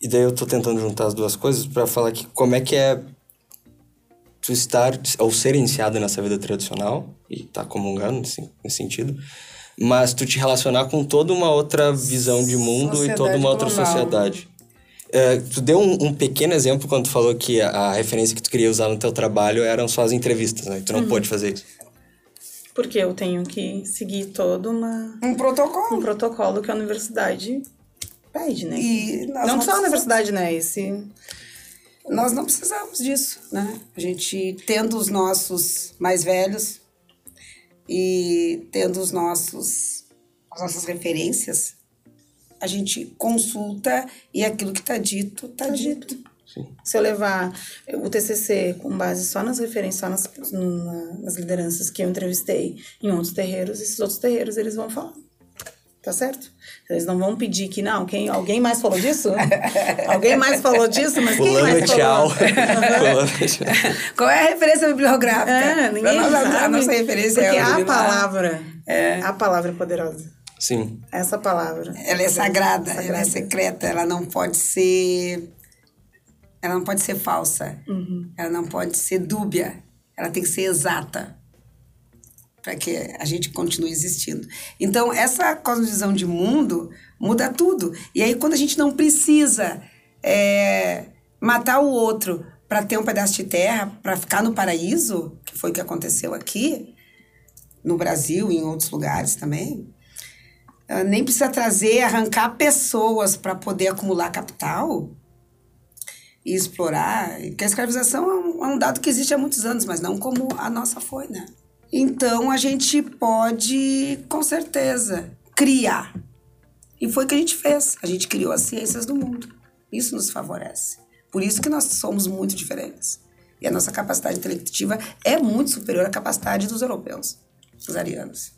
E daí eu tô tentando juntar as duas coisas para falar que como é que é tu estar ou ser iniciado nessa vida tradicional e tá comungando nesse, nesse sentido, mas tu te relacionar com toda uma outra visão de mundo sociedade e toda uma outra global. sociedade. É, tu deu um, um, pequeno exemplo quando tu falou que a, a, referência que tu queria usar no teu trabalho eram só as entrevistas, né? Tu não uhum. pôde fazer isso. Porque eu tenho que seguir todo uma... Um protocolo. Um protocolo que a universidade pede, né? E não só a universidade, né? Esse... Nós não precisamos disso, né? A gente, tendo os nossos mais velhos e tendo os nossos, as nossas referências, a gente consulta e aquilo que está dito, está dito. dito. Sim. Se eu levar o TCC com base só nas referências, só nas, nas lideranças que eu entrevistei em outros terreiros, esses outros terreiros eles vão falar. Tá certo? Eles não vão pedir que não, quem, alguém mais falou disso? alguém mais falou disso, mas quem mais tchau. falou? Qual é a referência bibliográfica? É, ninguém a, sabe. A nossa referência Porque é a palavra, é. a palavra é poderosa. Sim. Essa palavra. Ela é sagrada, sagrada, ela é secreta, ela não pode ser. Ela não pode ser falsa. Uhum. Ela não pode ser dúbia. Ela tem que ser exata para que a gente continue existindo. Então, essa cosmovisão de mundo muda tudo. E aí, quando a gente não precisa é, matar o outro para ter um pedaço de terra, para ficar no paraíso, que foi o que aconteceu aqui, no Brasil e em outros lugares também, ah, nem precisa trazer, arrancar pessoas para poder acumular capital e explorar. Porque a escravização é é um, dado que existe há muitos anos, mas não como a nossa foi, né? Então a gente pode, com certeza, criar. E foi o que a gente fez. A gente criou as ciências do mundo. Isso nos favorece. Por isso que nós somos muito diferentes. E a nossa capacidade intelectiva é muito superior à capacidade dos europeus, dos arianos.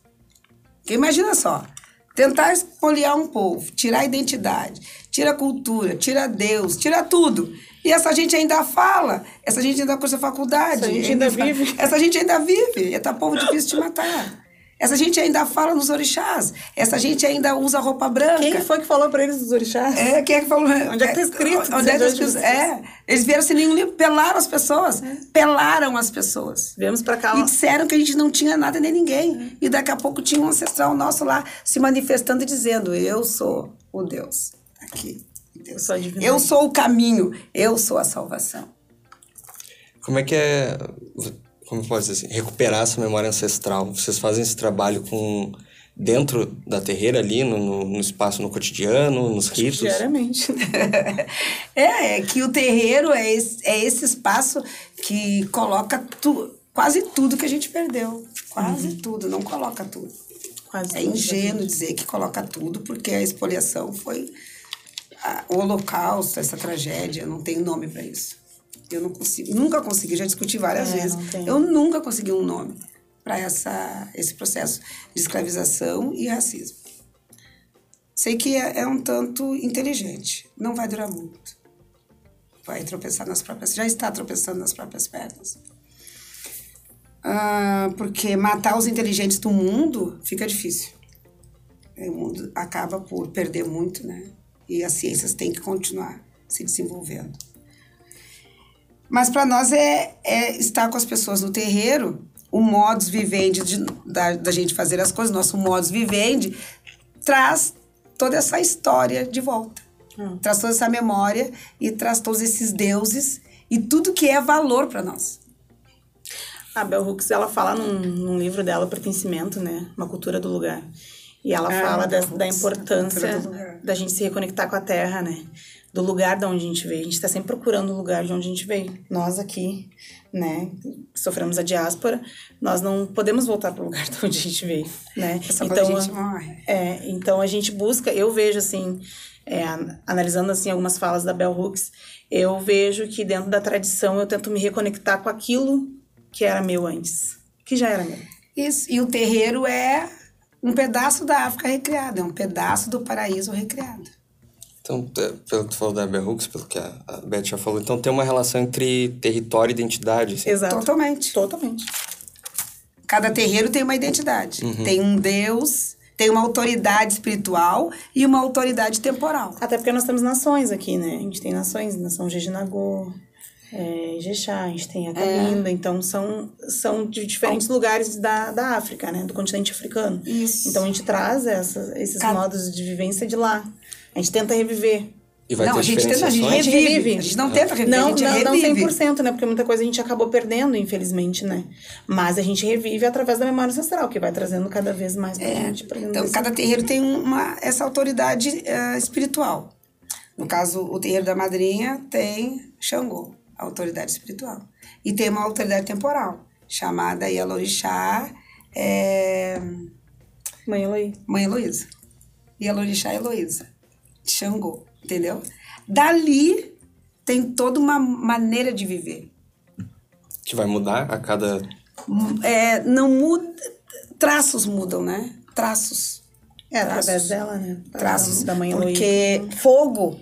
Porque imagina só, Tentar espoliar um povo, tirar a identidade, tira a cultura, tira Deus, tira tudo. E essa gente ainda fala, essa gente ainda cursa faculdade. Essa gente ainda, ainda vive. Essa gente ainda vive. É tá povo difícil de matar. Essa gente ainda fala nos orixás. Essa gente ainda usa roupa branca. Quem foi que falou para eles dos orixás? É, quem é que falou? Onde é que tá escrito? Onde é que tá escrito? É. Eles vieram sem nenhum livro, pelaram as pessoas. É. Pelaram as pessoas. Viemos para cá. E disseram que a gente não tinha nada nem ninguém. É. E daqui a pouco tinha um ancestral nosso lá se manifestando e dizendo: Eu sou o Deus. Aqui. Deus. Sou eu sou o caminho. Eu sou a salvação. Como é que é como pode dizer assim, recuperar essa memória ancestral. Vocês fazem esse trabalho com dentro da terreira ali, no, no espaço, no cotidiano, nos ritos? Diariamente. é, é que o terreiro é esse, é esse espaço que coloca tu, quase tudo que a gente perdeu. Quase uhum. tudo, não coloca tudo. Quase é ingênuo dizer que coloca tudo, porque a expoliação foi a, o holocausto, essa tragédia, não tem nome para isso. Eu não consigo, nunca consegui, já discuti várias é, vezes. Eu nunca consegui um nome para essa esse processo de escravização e racismo. Sei que é, é, um tanto inteligente, não vai durar muito. Vai tropeçar nas próprias, já está tropeçando nas próprias pernas. Ah, porque matar os inteligentes do mundo fica difícil. O mundo acaba por perder muito, né? E as ciências têm que continuar se desenvolvendo. Mas para nós é, é estar com as pessoas no terreiro, o modus vivendi de, da, da gente fazer as coisas, nosso modus vivendi, traz toda essa história de volta. Hum. Traz toda essa memória e traz todos esses deuses e tudo que é valor para nós. A Bell Hooks, ela fala num, num, livro dela, Pertencimento, né? Uma cultura do lugar. E ela é, fala da, da importância da gente se reconectar com a terra, né? do lugar de onde a gente veio. A gente está sempre procurando o lugar de onde a gente veio. Nós aqui, né, sofremos a diáspora, nós não podemos voltar para o lugar de onde a gente veio, né? É então, a gente morre. É, então a gente busca, eu vejo assim, é, analisando assim algumas falas da Bell Hooks, eu vejo que dentro da tradição eu tento me reconectar com aquilo que era meu antes, que já era meu. Isso, e o terreiro é um pedaço da África recriada, é um pedaço do paraíso recriado. Então, é, pelo que tu falou da Bell Hooks, pelo que a, Beth já falou, então tem uma relação entre território e identidade. Assim. Exato. Totalmente. Totalmente. Cada terreiro tem uma identidade. Tem um Deus, tem uma autoridade espiritual e uma autoridade temporal. Até porque nós temos nações aqui, né? A gente tem nações, nação Jejinagô, é, Ijexá, a gente tem a Cabinda, então são, são de diferentes lugares da, da África, né? Do continente africano. Isso. Então a gente traz essas, esses Cada- modos de vivência de lá. A gente tenta reviver. E vai não, ter a gente, tenta, a gente revive. Revive. A gente não tenta reviver, Não, a gente não, não revive. 100%, né? Porque muita coisa a gente acabou perdendo, infelizmente, né? Mas a gente revive através da memória ancestral, que vai trazendo cada vez mais pra gente. Pra Então, desse- cada terreiro tem uma, essa autoridade eh, espiritual. No caso, o terreiro da madrinha tem Xangô, a autoridade espiritual. E tem uma autoridade temporal, chamada Yalorixá é, Mãe Eloy. Mãe Heloísa. Yalorixá Heloísa, Xangô, entendeu? Dali tem toda uma maneira de viver. Que vai mudar a cada... É, não muda, traços mudam, né? Traços. É, através dela, né? traços Da mãe Eloy. porque fogo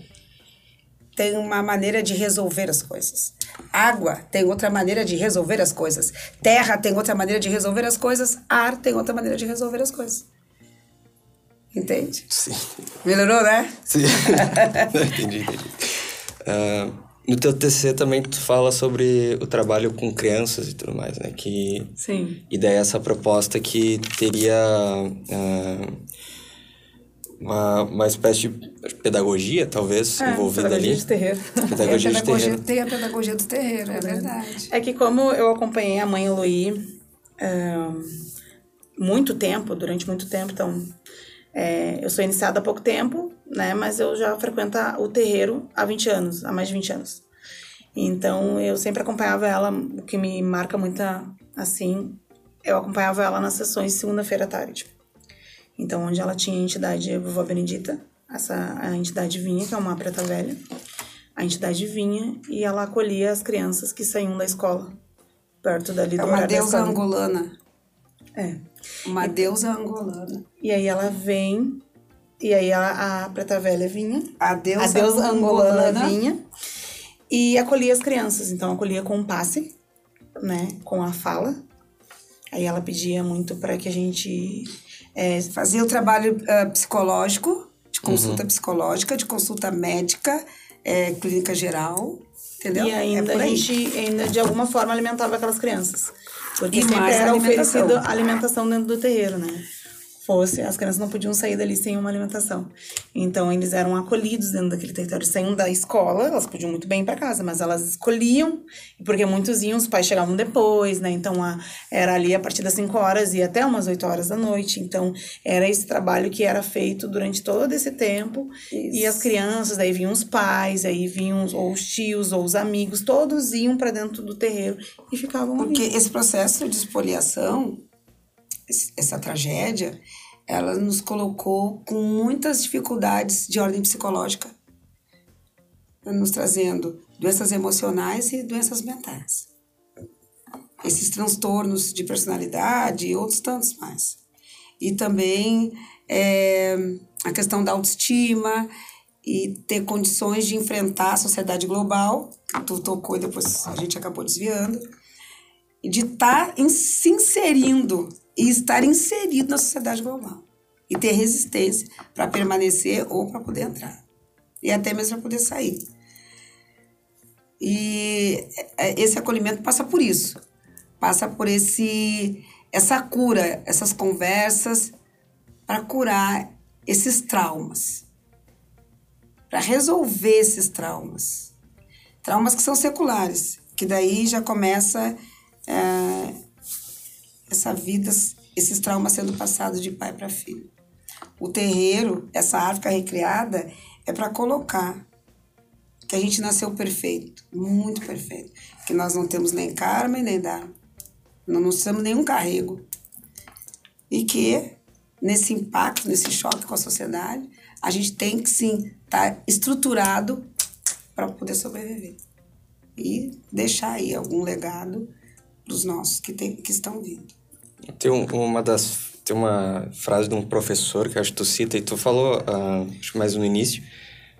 tem uma maneira de resolver as coisas. Água tem outra maneira de resolver as coisas. Terra tem outra maneira de resolver as coisas. Ar tem outra maneira de resolver as coisas. Entende? Sim. Melhorou, né? Sim. entendi, entendi. Ah, no teu TC também tu fala sobre o trabalho com crianças e tudo mais, né? Que... Sim. E daí essa proposta que teria ah, uma, uma espécie de pedagogia, talvez, É, envolvida pedagogia ali. de terreiro. Pedagogia tem, de a pedagogia, terreiro. tem a pedagogia do terreiro, é verdade. É que como eu acompanhei a mãe Eloy ahn, muito tempo, durante muito tempo, então é, eu sou iniciada há pouco tempo, né? Mas eu já frequento o terreiro há 20 anos, há mais de 20 anos. Então eu sempre acompanhava ela, o que me marca muito assim, eu acompanhava ela nas sessões de segunda-feira à tarde. Então, onde ela tinha a entidade Vovó Benedita, essa a entidade vinha, que é uma preta velha, a entidade vinha e ela acolhia as crianças que saíam da escola, perto dali É do uma horário da deusa angolana. É. Uma deusa angolana. E aí ela vem, e aí a, a preta velha vinha, A deusa, a deusa angolana, angolana vinha e acolhia as crianças. Então, acolhia com o passe, né, com a fala. Aí ela pedia muito para que a gente é, Fazia o trabalho ah, psicológico, de consulta psicológica, de consulta médica, eh, clínica geral, entendeu? E ainda é a gente, ainda de alguma forma, alimentava aquelas crianças. Porque E sempre mais era alimentação. alimentação dentro do terreiro, né? Fosse, as crianças não podiam sair dali sem uma alimentação. Então, eles eram acolhidos dentro daquele território. Saíam da escola, elas podiam muito bem ir para casa, mas elas escolhiam, porque muitos iam, os pais chegavam depois, né? Então, a, era ali a partir das 5 horas e até umas 8 horas da noite. Então, era esse trabalho que era feito durante todo esse tempo. E as crianças, daí vinham os pais, aí vinham os, ou os tios, ou os amigos, todos iam para dentro do terreiro e ficavam Porque ali. esse processo de expoliação, esse- essa tragédia, ela nos colocou com muitas dificuldades de ordem psicológica, nos trazendo doenças emocionais e doenças mentais. Esses transtornos de personalidade e outros tantos mais. E também é, a questão da autoestima e ter condições de enfrentar a sociedade global, que tu tocou e depois a gente acabou desviando, e de estar se inserindo e estar inserido na sociedade global. E ter resistência para permanecer ou para poder entrar. E até mesmo para poder sair. E é, esse acolhimento passa por isso. Passa por esse essa cura, essas conversas para curar esses traumas. Para resolver esses traumas. Traumas que são seculares, que daí já começa é, essa vida, esses traumas sendo passados de pai para filho. O terreiro, essa África recriada, é para colocar que a gente nasceu perfeito, muito perfeito. Que nós não temos nem karma e nem dharma. Não nos temos nenhum carrego. E que, nesse impacto, nesse choque com a sociedade, a gente tem que sim estar estruturado para poder sobreviver. E deixar aí algum legado para os nossos que, tem, que estão vindo. Tem um- uma das tem uma frase de um professor que acho que tu cita e tu falou, ah, acho que mais no início,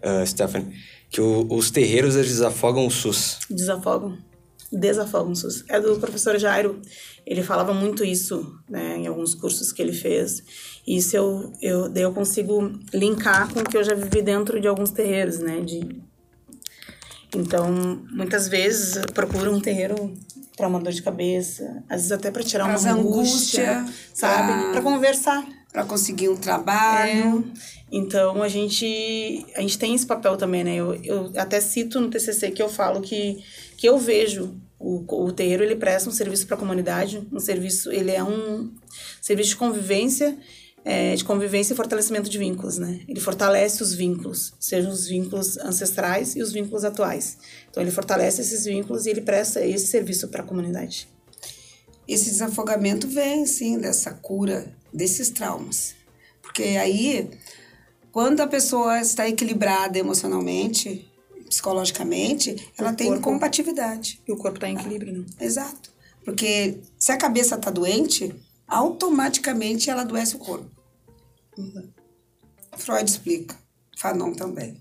uh, Stephanie, que o, os terreiros eles desafogam o SUS. Desafogam. Desafogam o SUS. É do professor Jairo. Ele falava muito isso, né, em alguns cursos que ele fez. E isso eu, eu, eu consigo linkar com o que eu já vivi dentro de alguns terreiros, né, de... Então, muitas vezes procuro um terreiro para uma dor de cabeça, às vezes até para tirar uma angústia, angústia, sabe? Para conversar, para conseguir um trabalho. É. Então a gente a gente tem esse papel também, né? Eu, eu até cito no TCC que eu falo que que eu vejo o, o terreiro ele presta um serviço para a comunidade, um serviço ele é um serviço de convivência é, de convivência e fortalecimento de vínculos, né? Ele fortalece os vínculos, sejam os vínculos ancestrais e os vínculos atuais. Então ele fortalece esses vínculos e ele presta esse serviço para a comunidade. Esse desafogamento vem, sim, dessa cura desses traumas. Porque aí, quando a pessoa está equilibrada emocionalmente, psicologicamente, ela tem corpo, compatibilidade. E o corpo está em equilíbrio, né? Exato. Porque se a cabeça está doente, automaticamente ela adoece o corpo. Uhum. Freud explica. Fanon também.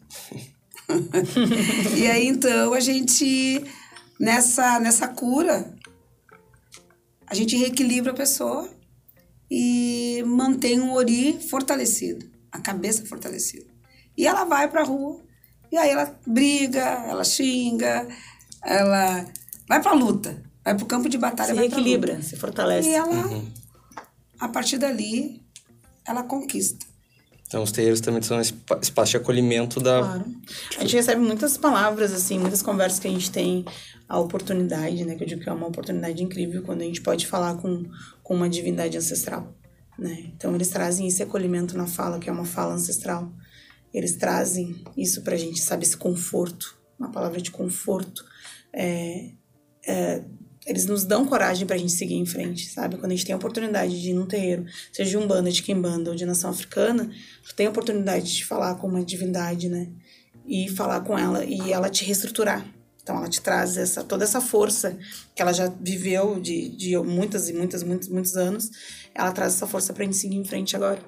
e aí, então, a gente, nessa, nessa cura, a gente reequilibra a pessoa e mantém o ori fortalecido, a cabeça fortalecida. E ela vai para a rua, e aí ela briga, ela xinga, ela vai para a luta, vai para o campo de batalha. Se reequilibra, se fortalece. E ela, uhum. a partir dali, ela conquista. Então, os terreiros também são espaço de acolhimento da. Claro. A gente recebe muitas palavras, assim, muitas conversas que a gente tem a oportunidade, né? Que eu digo que é uma oportunidade incrível quando a gente pode falar com, com uma divindade ancestral, né? Então, eles trazem esse acolhimento na fala, que é uma fala ancestral. Eles trazem isso pra gente, sabe? Esse conforto, uma palavra de conforto. É, é, eles nos dão coragem pra gente seguir em frente, sabe? Quando a gente tem a oportunidade de ir num terreiro, seja de Umbanda, de Kimbanda ou de Nação Africana, tu tem a oportunidade de falar com uma divindade, né? E falar com ela e ela te reestruturar. Então ela te traz essa toda essa força que ela já viveu de, de muitas e muitas, muitos, muitos anos. Ela traz essa força pra gente seguir em frente agora.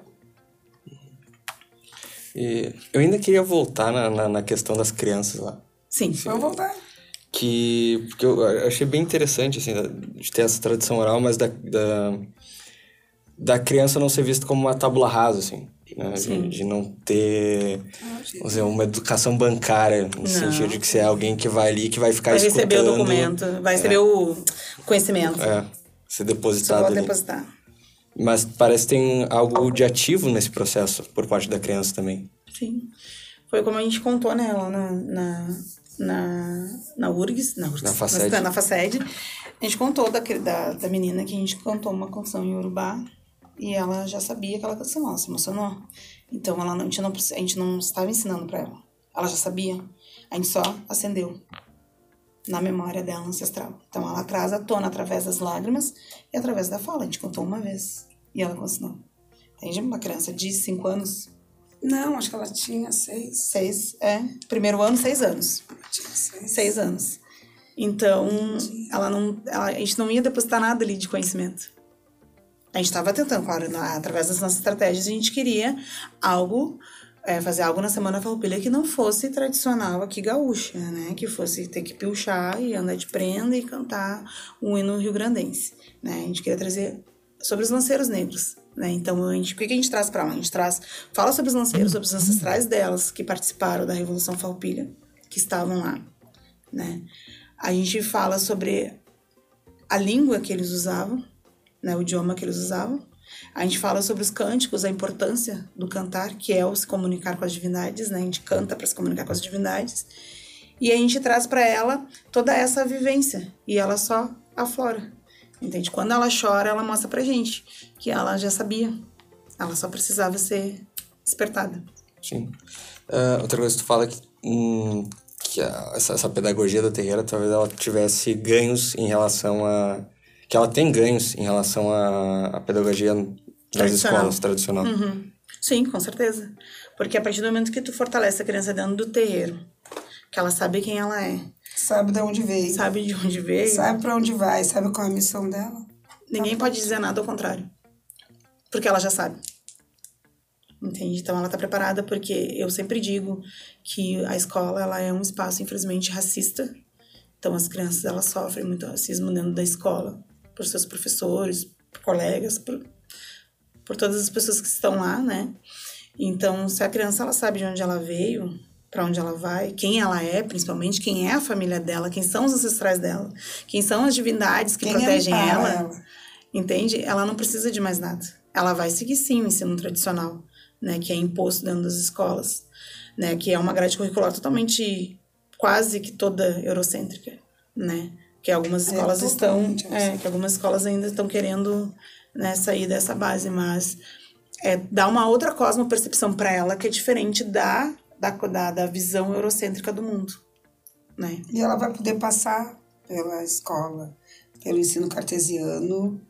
E eu ainda queria voltar na, na, na questão das crianças lá. Sim, vamos voltar que porque eu achei bem interessante assim de ter essa tradição oral mas da, da, da criança não ser vista como uma tábula rasa assim né? de, de, não ter vamos dizer, uma educação bancária no não. sentido de que você é alguém que vai ali que vai ficar vai escutando receber o documento vai receber é. o conhecimento é ser depositado pode ali. depositar mas parece que tem algo de ativo nesse processo por parte da criança também sim foi como a gente contou né lá na, na na, na URGS, na, URGS, na, FACED. na, na FACED. A gente contou da, da, da menina que a gente cantou uma canção em Urubá e ela já sabia aquela canção, ela se emocionou. Então ela não, a, gente não, a gente não estava ensinando para ela. Ela já sabia. A gente só acendeu na memória dela ancestral. Então ela traz à tona através das lágrimas e através da fala. A gente contou uma vez e ela continuou. Entende? Uma criança de 5 anos não, acho que ela tinha seis. Seis, é. Primeiro ano, seis anos. Tinha seis. Seis anos. Então, ela não, ela, a gente não ia depositar nada ali de conhecimento. A gente estava tentando, claro, na, através das nossas estratégias, a gente queria algo, é, fazer algo na Semana Farroupilha que não fosse tradicional aqui gaúcha, né? Que fosse ter que pilchar e andar de prenda e cantar o hino rio-grandense, né? A gente queria trazer sobre os lanceiros negros, né? Então, a gente, o que a gente traz para lá? A gente traz, fala sobre os lanceiros, sobre os ancestrais delas que participaram da Revolução Farroupilha, que estavam lá, né? A gente fala sobre a língua que eles usavam, né? O idioma que eles usavam. A gente fala sobre os cânticos, a importância do cantar, que é o se comunicar com as divindades, né? A gente canta para se comunicar com as divindades. E a gente traz para ela toda essa vivência e ela só aflora. Entende? Quando ela chora, ela mostra pra gente que ela já sabia. Ela só precisava ser despertada. Sim. Uh, outra coisa que tu fala que, hum, que a, essa, essa, pedagogia da terreira talvez ela tivesse ganhos em relação a. que ela tem ganhos em relação à pedagogia das escolas tradicional. Uhum. Sim, com certeza. Porque a partir do momento que tu fortalece a criança dentro do terreiro, que ela sabe quem ela é, Sabe de onde veio. Sabe de onde veio. Sabe para onde vai, sabe qual é a missão dela. Ninguém pode dizer nada ao contrário. Porque ela já sabe. entende? Então ela está preparada porque eu sempre digo que a escola ela é um espaço infelizmente racista. Então as crianças elas sofrem muito racismo dentro da escola por seus professores, por colegas, por, por todas as pessoas que estão lá, né? Então se a criança ela sabe de onde ela veio, para onde ela vai, quem ela é, principalmente quem é a família dela, quem são os ancestrais dela, quem são as divindades que quem protegem ela, ela, entende? Ela não precisa de mais nada. Ela vai seguir sim o ensino tradicional, né, que é imposto dentro das escolas, né, que é uma grade curricular totalmente quase que toda eurocêntrica, né? Que algumas é, escolas é, estão, é, que algumas escolas ainda estão querendo né, sair dessa base, mas é dar uma outra cosmopercepção para ela que é diferente da, da, da, da visão eurocêntrica do mundo, né? E ela vai poder passar pela escola, pelo ensino cartesiano,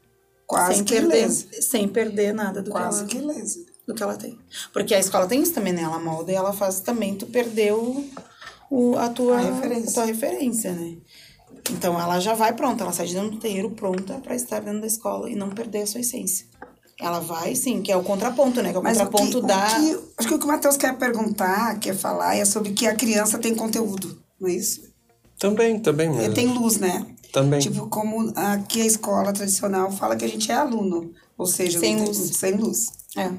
quase sem que perder, sem perder nada do quase que ela, que do que ela tem. Porque a escola tem isso também, né? Ela molda e ela faz também tu perder o, o, a, tua, a, referência. a tua referência, né? Então ela já vai pronta, ela sai de dentro do terreiro pronta para estar dentro da escola e não perder a sua essência. Ela vai, sim, que é o contraponto, né? Que é o Mas contraponto o que, da. O que, acho que o que o Matheus quer perguntar, quer falar, é sobre que a criança tem conteúdo, não é isso? Também, também. Mas... Tem luz, né? Também. Tipo, como aqui a escola tradicional fala que a gente é aluno, ou seja, sem luz. Sem luz. É.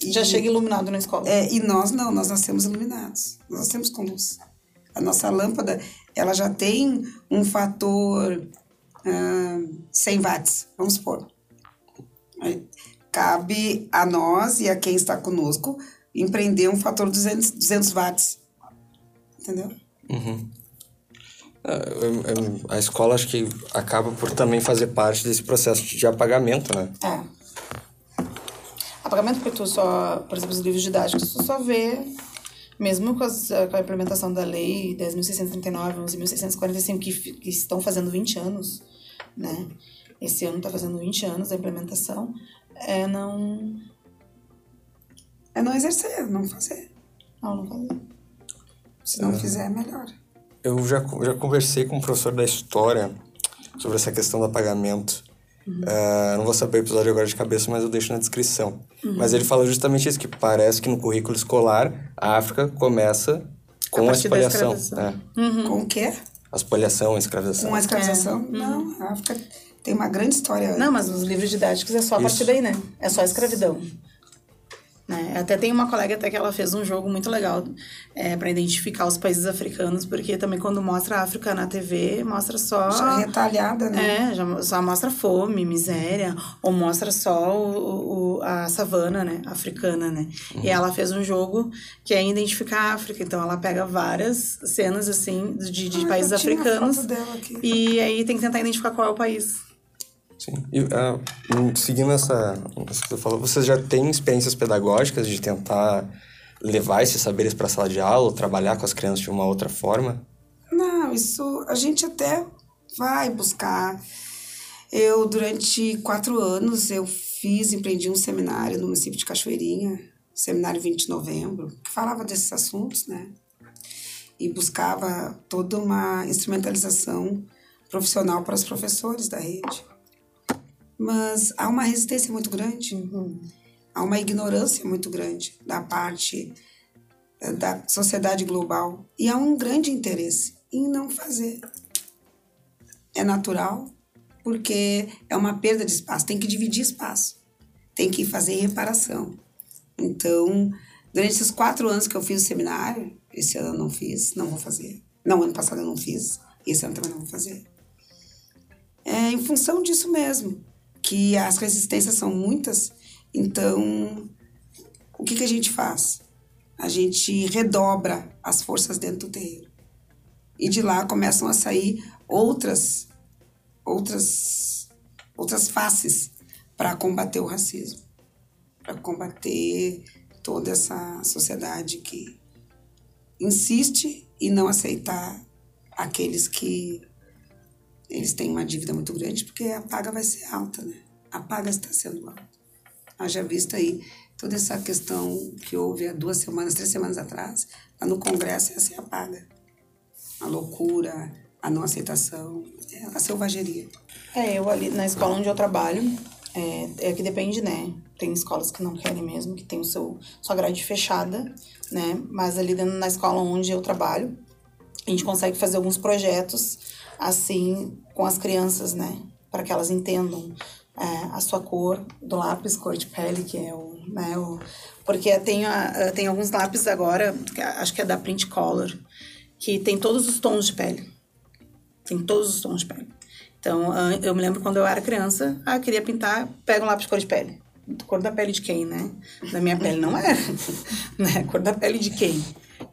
E, Já chega iluminado na escola. É, e nós não, nós nascemos iluminados. Nós nascemos com luz. A nossa lâmpada, ela já tem um fator uh, 100 watts, vamos supor. Cabe a nós e a quem está conosco empreender um fator 200, 200 watts. Entendeu? Uhum. É, a escola acho que acaba por também fazer parte desse processo de apagamento, né? É. Apagamento porque tu só, por exemplo, os livros didáticos, tu só vê, mesmo com, as, com a implementação da lei 10.639, 11.645, que, que estão fazendo 20 anos, né? Esse ano está fazendo 20 anos a implementação, é não... É não exercer, não fazer. Não, não fazer. Se não é. fizer, é melhor eu já, já conversei com um professor da história sobre essa questão do apagamento. Uhum. Uh, não vou saber o episódio agora de cabeça, mas eu deixo na descrição. Uhum. Mas ele fala justamente isso, que parece que no currículo escolar a África começa com a, a espoliação. É. Uhum. Com o quê? A espoliação, a escravização. Com a escravização? É. Não, a África tem uma grande história. Não, mas nos livros didáticos é só a isso. partir daí, né? É só a escravidão. Né? Até tem uma colega até que ela fez um jogo muito legal é, para identificar os países africanos, porque também quando mostra a África na TV, mostra só. Já retalhada, né? É, já, só mostra fome, miséria, ou mostra só o, o a savana, né? Africana, né? Uhum. E ela fez um jogo que é identificar a África. Então ela pega várias cenas assim de, de ah, países africanos. E aí tem que tentar identificar qual é o país. Sim. E, uh, seguindo essa, isso que você falou, vocês já têm experiências pedagógicas de tentar levar esses saberes para a sala de aula, trabalhar com as crianças de uma outra forma? Não, isso a gente até vai buscar. Eu, durante quatro anos, eu fiz, empreendi um seminário no município de Cachoeirinha, seminário 20 de novembro, que falava desses assuntos, né? E buscava toda uma instrumentalização profissional para os professores da rede. Mas há uma resistência muito grande, uhum. há uma ignorância muito grande da parte eh, da sociedade global e há um grande interesse em não fazer. É natural, porque é uma perda de espaço, tem que dividir espaço, tem que fazer reparação. Então, durante esses quatro anos que eu fiz o seminário, esse ano eu não fiz, não vou fazer. Não, ano passado eu não fiz, esse ano também não vou fazer. É em função disso mesmo que as resistências são muitas, então o que, que a gente faz? A gente redobra as forças dentro do terreiro. E de lá começam a sair outras outras outras faces para combater o racismo, para combater toda essa sociedade que insiste em não aceitar aqueles que eles têm uma dívida muito grande porque a paga vai ser alta, né? A paga está sendo alta. Haja visto aí toda essa questão que houve há duas semanas, três semanas atrás, lá no Congresso, essa é a paga. A loucura, a não aceitação, é a selvageria. É, eu ali na escola onde eu trabalho, é, é que depende, né? tem escolas que não querem mesmo, que tem o seu sua grade fechada, né? Mas ali dentro na escola onde eu trabalho, a gente consegue fazer alguns projetos assim com as crianças, né? Para que elas entendam é, a sua cor do lápis, cor de pele, que é o, né, o porque tem, a, tem alguns lápis agora, acho que é da Print Color, que tem todos os tons de pele. Tem todos os tons de pele. Então, eu me lembro quando eu era criança, ah, queria pintar, pega um lápis de cor de pele. Cor da pele de quem, né? Da minha pele não era. né? Cor da pele de quem?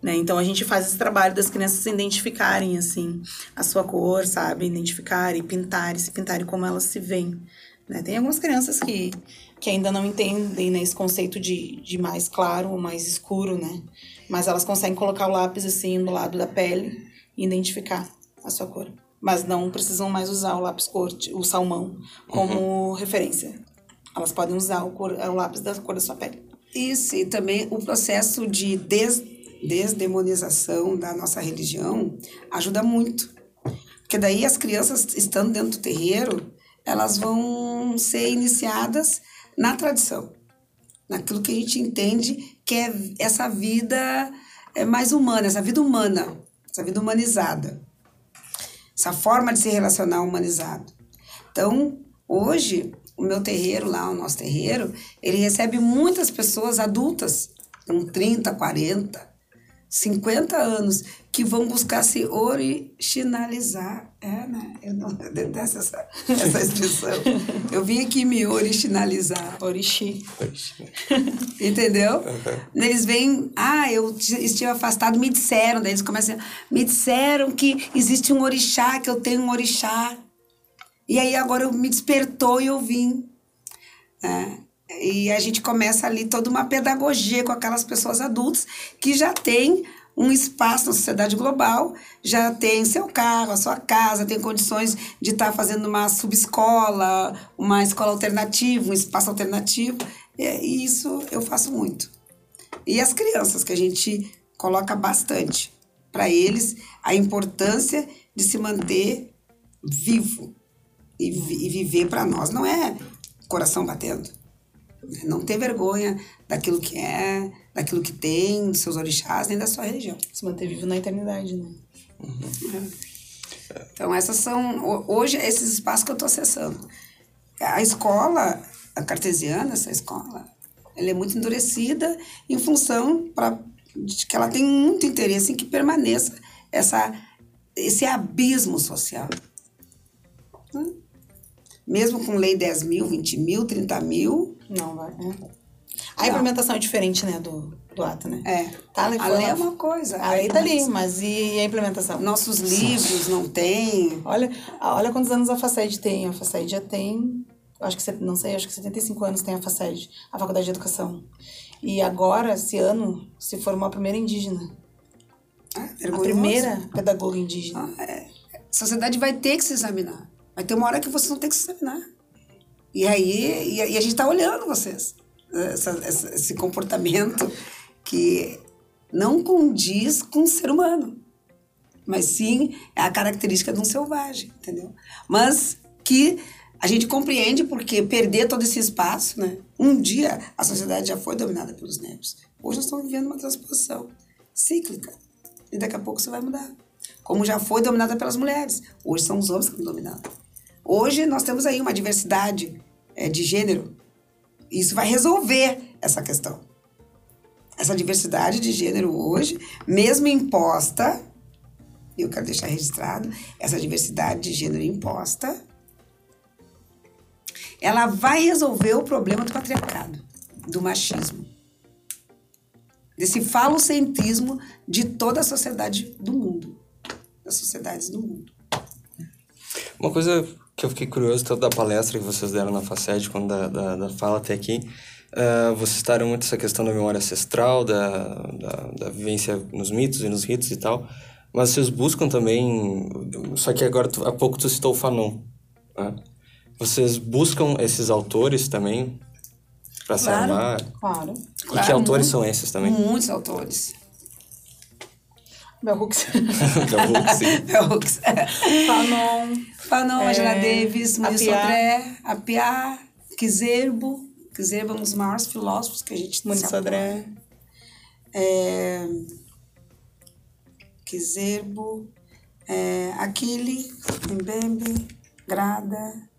Né? Então, a gente faz esse trabalho das crianças se identificarem, assim, a sua cor, sabe? Identificarem, pintarem, se pintarem como elas se veem. Né? Tem algumas crianças que, que ainda não entendem né, esse conceito de, de mais claro ou mais escuro, né? Mas elas conseguem colocar o lápis, assim, do lado da pele e identificar a sua cor mas não precisam mais usar o lápis cor, o salmão, como uhum. referência. Elas podem usar o, cor, o lápis da cor da sua pele. Isso, e também o processo de des, desdemonização da nossa religião ajuda muito. Porque daí as crianças, estando dentro do terreiro, elas vão ser iniciadas na tradição, naquilo que a gente entende que é essa vida é mais humana, essa vida humana, essa vida humanizada essa forma de se relacionar humanizado. Então, hoje, o meu terreiro lá, o nosso terreiro, ele recebe muitas pessoas adultas, com 30, 40, 50 anos, que vão buscar se originalizar. É, né? Eu, não, eu detesto essa, essa expressão. Eu vim aqui me originalizar. Orixi. Entendeu? Uhum. Eles vêm, ah, eu estive afastado, me disseram, daí eles começam, me disseram que existe um orixá, que eu tenho um orixá. E aí agora eu me despertou e eu vim. É. E a gente começa ali toda uma pedagogia com aquelas pessoas adultas que já têm um espaço na sociedade global, já tem seu carro, a sua casa, tem condições de estar tá fazendo uma subescola, uma escola alternativa, um espaço alternativo. E isso eu faço muito. E as crianças, que a gente coloca bastante para eles a importância de se manter vivo e, e viver para nós. Não é coração batendo não ter vergonha daquilo que é, daquilo que tem, dos seus orixás, nem da sua religião. Se manter vivo na eternidade, né? Uhum. É. Então, essas são. Hoje, esses espaços que eu estou acessando. A escola, a cartesiana, essa escola, ela é muito endurecida em função pra, de que ela tem muito interesse em que permaneça essa, esse abismo social. Hum? Mesmo com lei 10 mil, 20 mil, 30 mil, não, vai. É. A implementação é diferente, né, do, do ato, né? É. Tá, a lei é uma coisa. A lei tá ali, mas e a implementação? Nossos livros não tem. Olha, olha quantos anos a FACED tem. A FACED já tem, acho que, não sei, acho que 75 anos tem a FACED, a Faculdade de Educação. E agora, esse ano, se formou a primeira indígena. Ah, a primeira pedagoga indígena. Ah, é. A sociedade vai ter que se examinar. Vai ter uma hora que vocês vão ter que se examinar. E aí e, a gente está olhando vocês, essa, essa, esse comportamento que não condiz com o ser humano, mas sim é a característica de um selvagem, entendeu? Mas que a gente compreende porque perder todo esse espaço, né? Um dia a sociedade já foi dominada pelos negros. Hoje nós estamos vivendo uma transposição cíclica. E daqui a pouco isso vai mudar. Como já foi dominada pelas mulheres. Hoje são os homens que estão dominando. Hoje nós temos aí uma diversidade é, de gênero. Isso vai resolver essa questão. Essa diversidade de gênero hoje, mesmo imposta, eu quero deixar registrado, essa diversidade de gênero imposta, ela vai resolver o problema do patriarcado, do machismo, desse falocentrismo de toda a sociedade do mundo, das sociedades do mundo. Uma coisa que eu fiquei curioso tanto da palestra que vocês deram na quanto da, da, da fala até aqui. Uh, vocês citaram muito essa questão da memória ancestral, da, da, da, vivência nos mitos e nos ritos e tal. Mas vocês buscam também... Só que agora, há pouco tu citou o Fanon. Né? Vocês buscam esses autores também para claro, se armar? Claro. E claro, que autores muito, são esses também? Muitos autores. Bell Hooks. Bell Hooks, sim. Bell Hooks. Fanon. Fanon, é, Angela Davis, Muniz Sodré, Apiá, Kizerbo, Kizerbo é um dos maiores filósofos que a gente Muniz Sodré. É, Kizerbo, é, Aquile, Mbembe, Grada,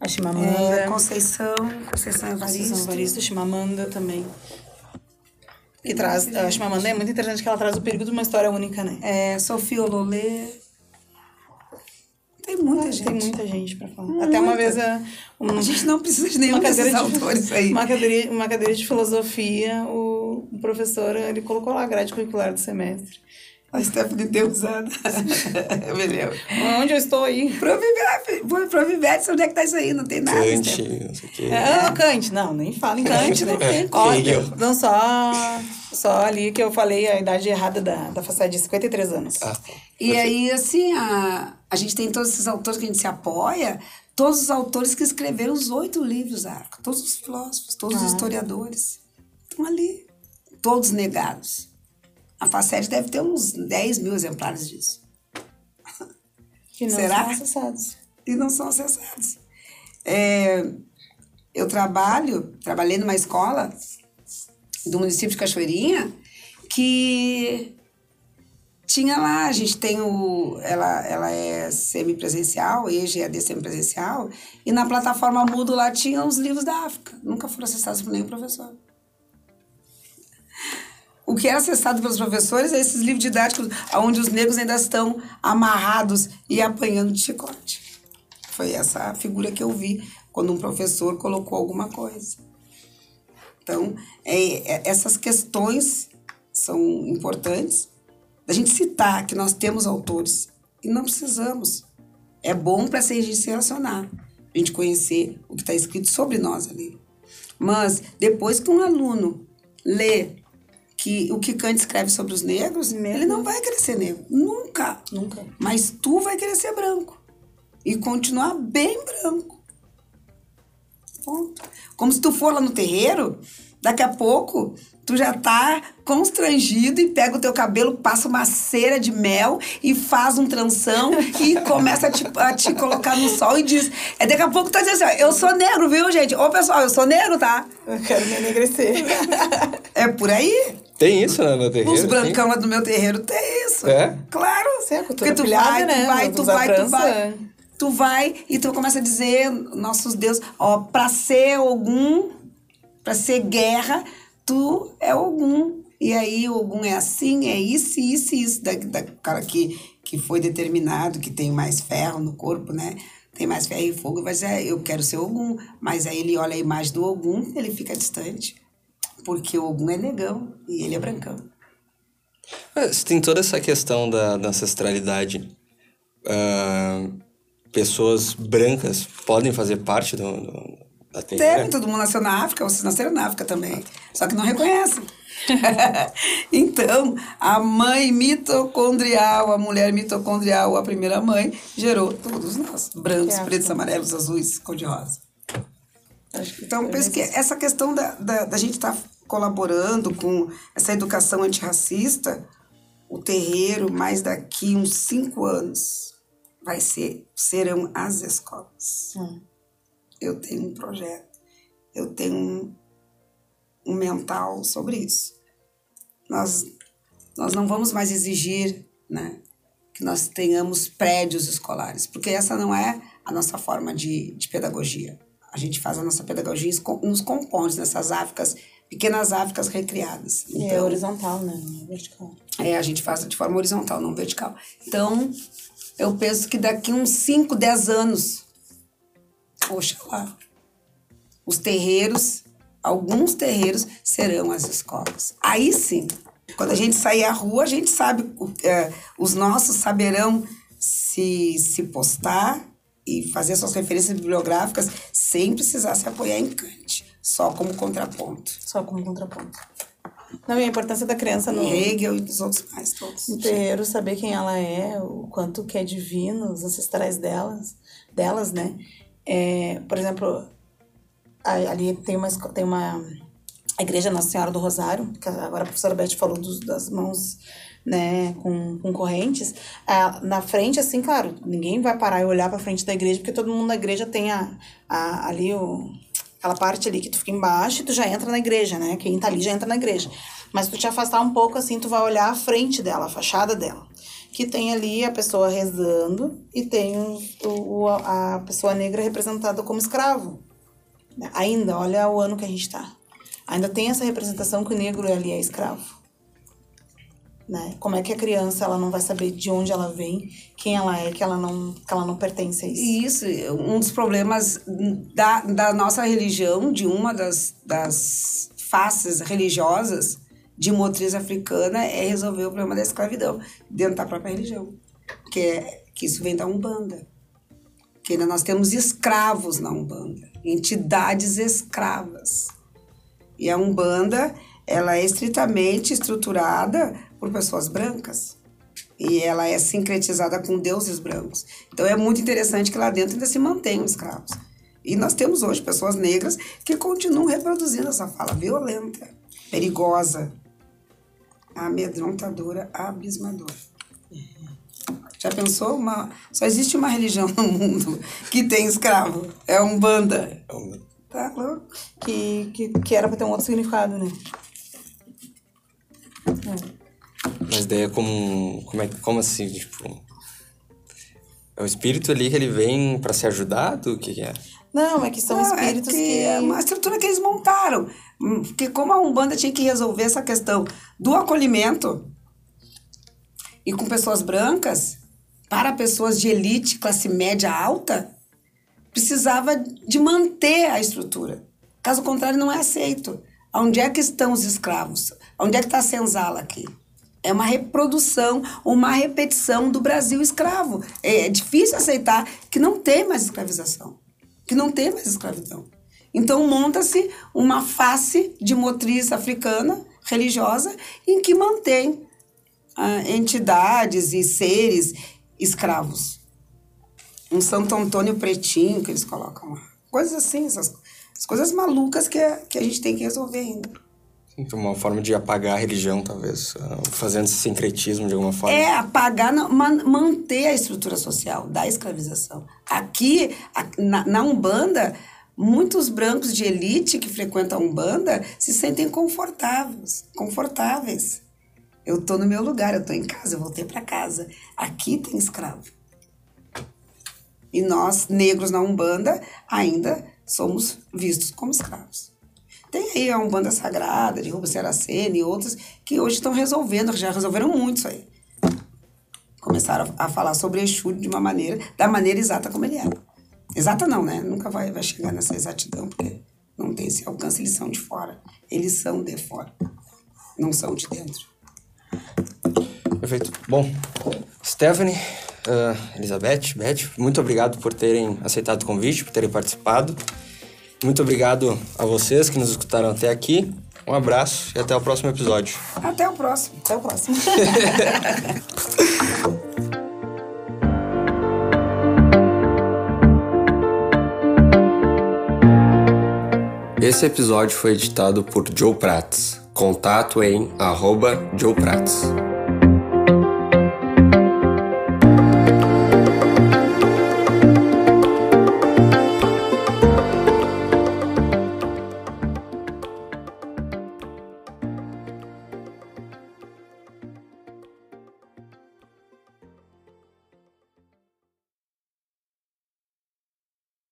A Chimamanda. é, Conceição, Conceição Evaristo. Conceição Evaristo, Chimamanda também. Que traz, a Chimamanda é muito interessante que ela traz o perigo de uma história única, né? É, Sofia Ololê. Tem muita gente. Tem muita gente pra falar. Até uma vez a, um, A gente não precisa de nenhum desses autores aí. Uma cadeira, uma cadeira de filosofia, o, o professor ele colocou lá a grade curricular do semestre. A Stephanie. Eu me lembro. Onde eu estou aí? Provivete, onde é que tá isso aí? Não tem nada. Kant, não sei o quê. É, Kant, não, nem fala em Kant, né? É, Ó, Hegel. não, só, só ali que eu falei a idade errada da, da faculdade de 53 anos. Ah, E aí, assim, a, a gente tem todos esses autores que a gente se apoia, todos os autores que escreveram os oito livros da Arca, todos os filósofos, todos Ah. os historiadores. Estão ali, todos negados. A Facete deve ter uns 10 mil exemplares disso. Que não Será? são acessados. e não são acessados. É, eu trabalho, trabalhei numa escola do município de Cachoeirinha que tinha lá, a gente tem o. Ela, ela é semipresencial, EGAD semipresencial, e na plataforma Mudo lá tinha os livros da África. Nunca foram acessados por nenhum professor. O que é acessado pelos professores é esses livros didáticos onde os negros ainda estão amarrados e apanhando de chicote. Foi essa figura que eu vi quando um professor colocou alguma coisa. Então, é, é- essas questões são importantes da gente citar que nós temos autores e não precisamos. É bom para a gente se relacionar, a gente conhecer o que está escrito sobre nós ali. Mas depois que um aluno lê que o que Kant escreve sobre os negros, ele não vai querer ser negro. Nunca. Nunca. Mas tu vai ser branco. E continuar bem branco. Ponto. Como se tu for lá no terreiro, daqui a pouco tu já tá constrangido e pega o teu cabelo, passa uma cera de mel e faz um tranção e começa a te, a te colocar no sol e diz. É daqui a pouco tu tá dizendo assim, ó, eu sou negro, viu, gente? Ô pessoal, eu sou negro, tá? Eu quero me enegrecer. É por aí. Tem isso né, no terreiro? Os tem? brancão lá do meu terreiro tem isso. É? Claro. Sim, cultura Porque tu pilhada, vai, né? tu vai, tu vai, tu trança. vai. Tu vai e tu começa a dizer, nossos deuses, ó, pra ser algum, pra ser guerra, tu é algum. E aí Ogum é assim, é isso, isso isso. Da, da cara que, que foi determinado, que tem mais ferro no corpo, né? Tem mais ferro e fogo, vai dizer, eu quero ser Ogum. Mas aí ele olha a imagem do Ogum, ele fica distante. Porque o Ogum é negão e ele é brancão. Mas tem toda essa questão da, da ancestralidade. Ah, pessoas brancas podem fazer parte do, do- da? Teve, todo mundo nasceu na África, vocês nasceram na África também. Só que não reconhecem. então, a mãe mitocondrial, a mulher mitocondrial, a primeira mãe, gerou todos nós. Brancos, pretos, amarelos, azuis, cor-de-rosa. Então, foi penso que essa questão da, da, da gente estar colaborando com essa educação antirracista, o terreiro, mais daqui uns cinco anos, vai ser, serão as escolas. Hum. Eu tenho um projeto, eu tenho um, um mental sobre isso. Nós, nós não vamos mais exigir né, que nós tenhamos prédios escolares, porque essa não é a nossa forma de, de pedagogia. A gente faz a nossa pedagogia nos componentes, nessas Áfricas, pequenas Áfricas recriadas. E é horizontal, né? Não é vertical. É, a gente faz de forma horizontal, não vertical. Então, eu penso que daqui uns 5, 10 anos, poxa lá, os terreiros, alguns terreiros serão as escolas. Aí sim, quando a gente sair à rua, a gente sabe, é, os nossos saberão se, se postar e fazer suas referências bibliográficas sem precisar se apoiar em Kant, só como contraponto. Só como contraponto. Não, e a importância da criança no, Hegel e dos outros mais todos. no terreiro, saber quem ela é, o quanto que é divino, os ancestrais delas, delas, né? É, por exemplo, ali tem uma, tem uma a igreja Nossa Senhora do Rosário, que agora a professora Beth falou dos, das mãos né, com, com correntes. Ah, na frente, assim, claro, ninguém vai parar e olhar para frente da igreja, porque todo mundo na igreja tem a, a, ali o, Aquela parte ali que tu fica embaixo e tu já entra na igreja, né? Quem tá ali já entra na igreja. Mas tu te afastar um pouco assim, tu vai olhar a frente dela, a fachada dela. Que tem ali a pessoa rezando e tem o, o, a pessoa negra representada como escravo. Ainda, olha o ano que a gente tá. Ainda tem essa representação que o negro ali é escravo. Né? Como é que a criança ela não vai saber de onde ela vem, quem ela é, que ela não, que ela não pertence a isso? Isso, um dos problemas da, da nossa religião, de uma das, das faces religiosas de motriz africana, é resolver o problema da escravidão dentro da própria religião. Que, é, que isso vem da Umbanda. Que ainda nós temos escravos na Umbanda, entidades escravas. E a Umbanda, ela é estritamente estruturada por pessoas brancas. E ela é sincretizada com deuses brancos. Então é muito interessante que lá dentro ainda se mantenham escravos. E nós temos hoje pessoas negras que continuam reproduzindo essa fala violenta, perigosa, amedrontadora, abismadora. Já pensou? Uma... Só existe uma religião no mundo que tem escravo. É Umbanda. Tá louco? Que, que, que era para ter um outro significado, né? É. Mas daí é como. Como, é, como assim? Tipo. É o espírito ali que ele vem para ser ajudado? O que, que é? Não, é que são Não, é espíritos é que, que. É uma estrutura que eles montaram. Porque como a Umbanda tinha que resolver essa questão do acolhimento e com pessoas brancas, para pessoas de elite, classe média alta, precisava de manter a estrutura. Caso contrário, não é aceito. Onde é que estão os escravos? Onde é que está a senzala aqui? É uma reprodução, uma repetição do Brasil escravo. É, é difícil aceitar que não tem mais escravização, que não tem mais escravidão. Então monta-se uma face de motriz africana religiosa em que mantém ah, entidades e seres escravos. Um Santo Antônio pretinho que eles colocam lá. Coisas assim, essas, coisas malucas que, que a gente tem que resolver ainda. Uma forma de apagar a religião, talvez, ah, fazendo esse sincretismo de alguma forma. É, apagar, manter a estrutura social da escravização. Aqui, na, na Umbanda, muitos brancos de elite que frequentam a Umbanda se sentem confortáveis. confortáveis. Eu tô no meu lugar, eu tô em casa, eu voltei para casa. Aqui tem escravo. E nós, negros na Umbanda, ainda somos vistos como escravos. Tem aí a Umbanda Sagrada, de Rubens Seracena e outras, que hoje estão resolvendo, já resolveram muito isso aí. Começaram a falar sobre Exu de uma maneira, da maneira exata como ele é. Exata não, né? Nunca vai, vai chegar nessa exatidão, porque não tem esse alcance, eles são de fora. Eles são de fora, não são de dentro. Perfeito. Bom, Stephanie, uh, Elizabeth, Beth, muito obrigado por terem aceitado o convite, por terem participado. Muito obrigado a vocês que nos escutaram até aqui. Um abraço e até o próximo episódio. Até o próximo. Até o próximo. Esse episódio foi editado por Joe Prats. Contato em arroba Joe Prats.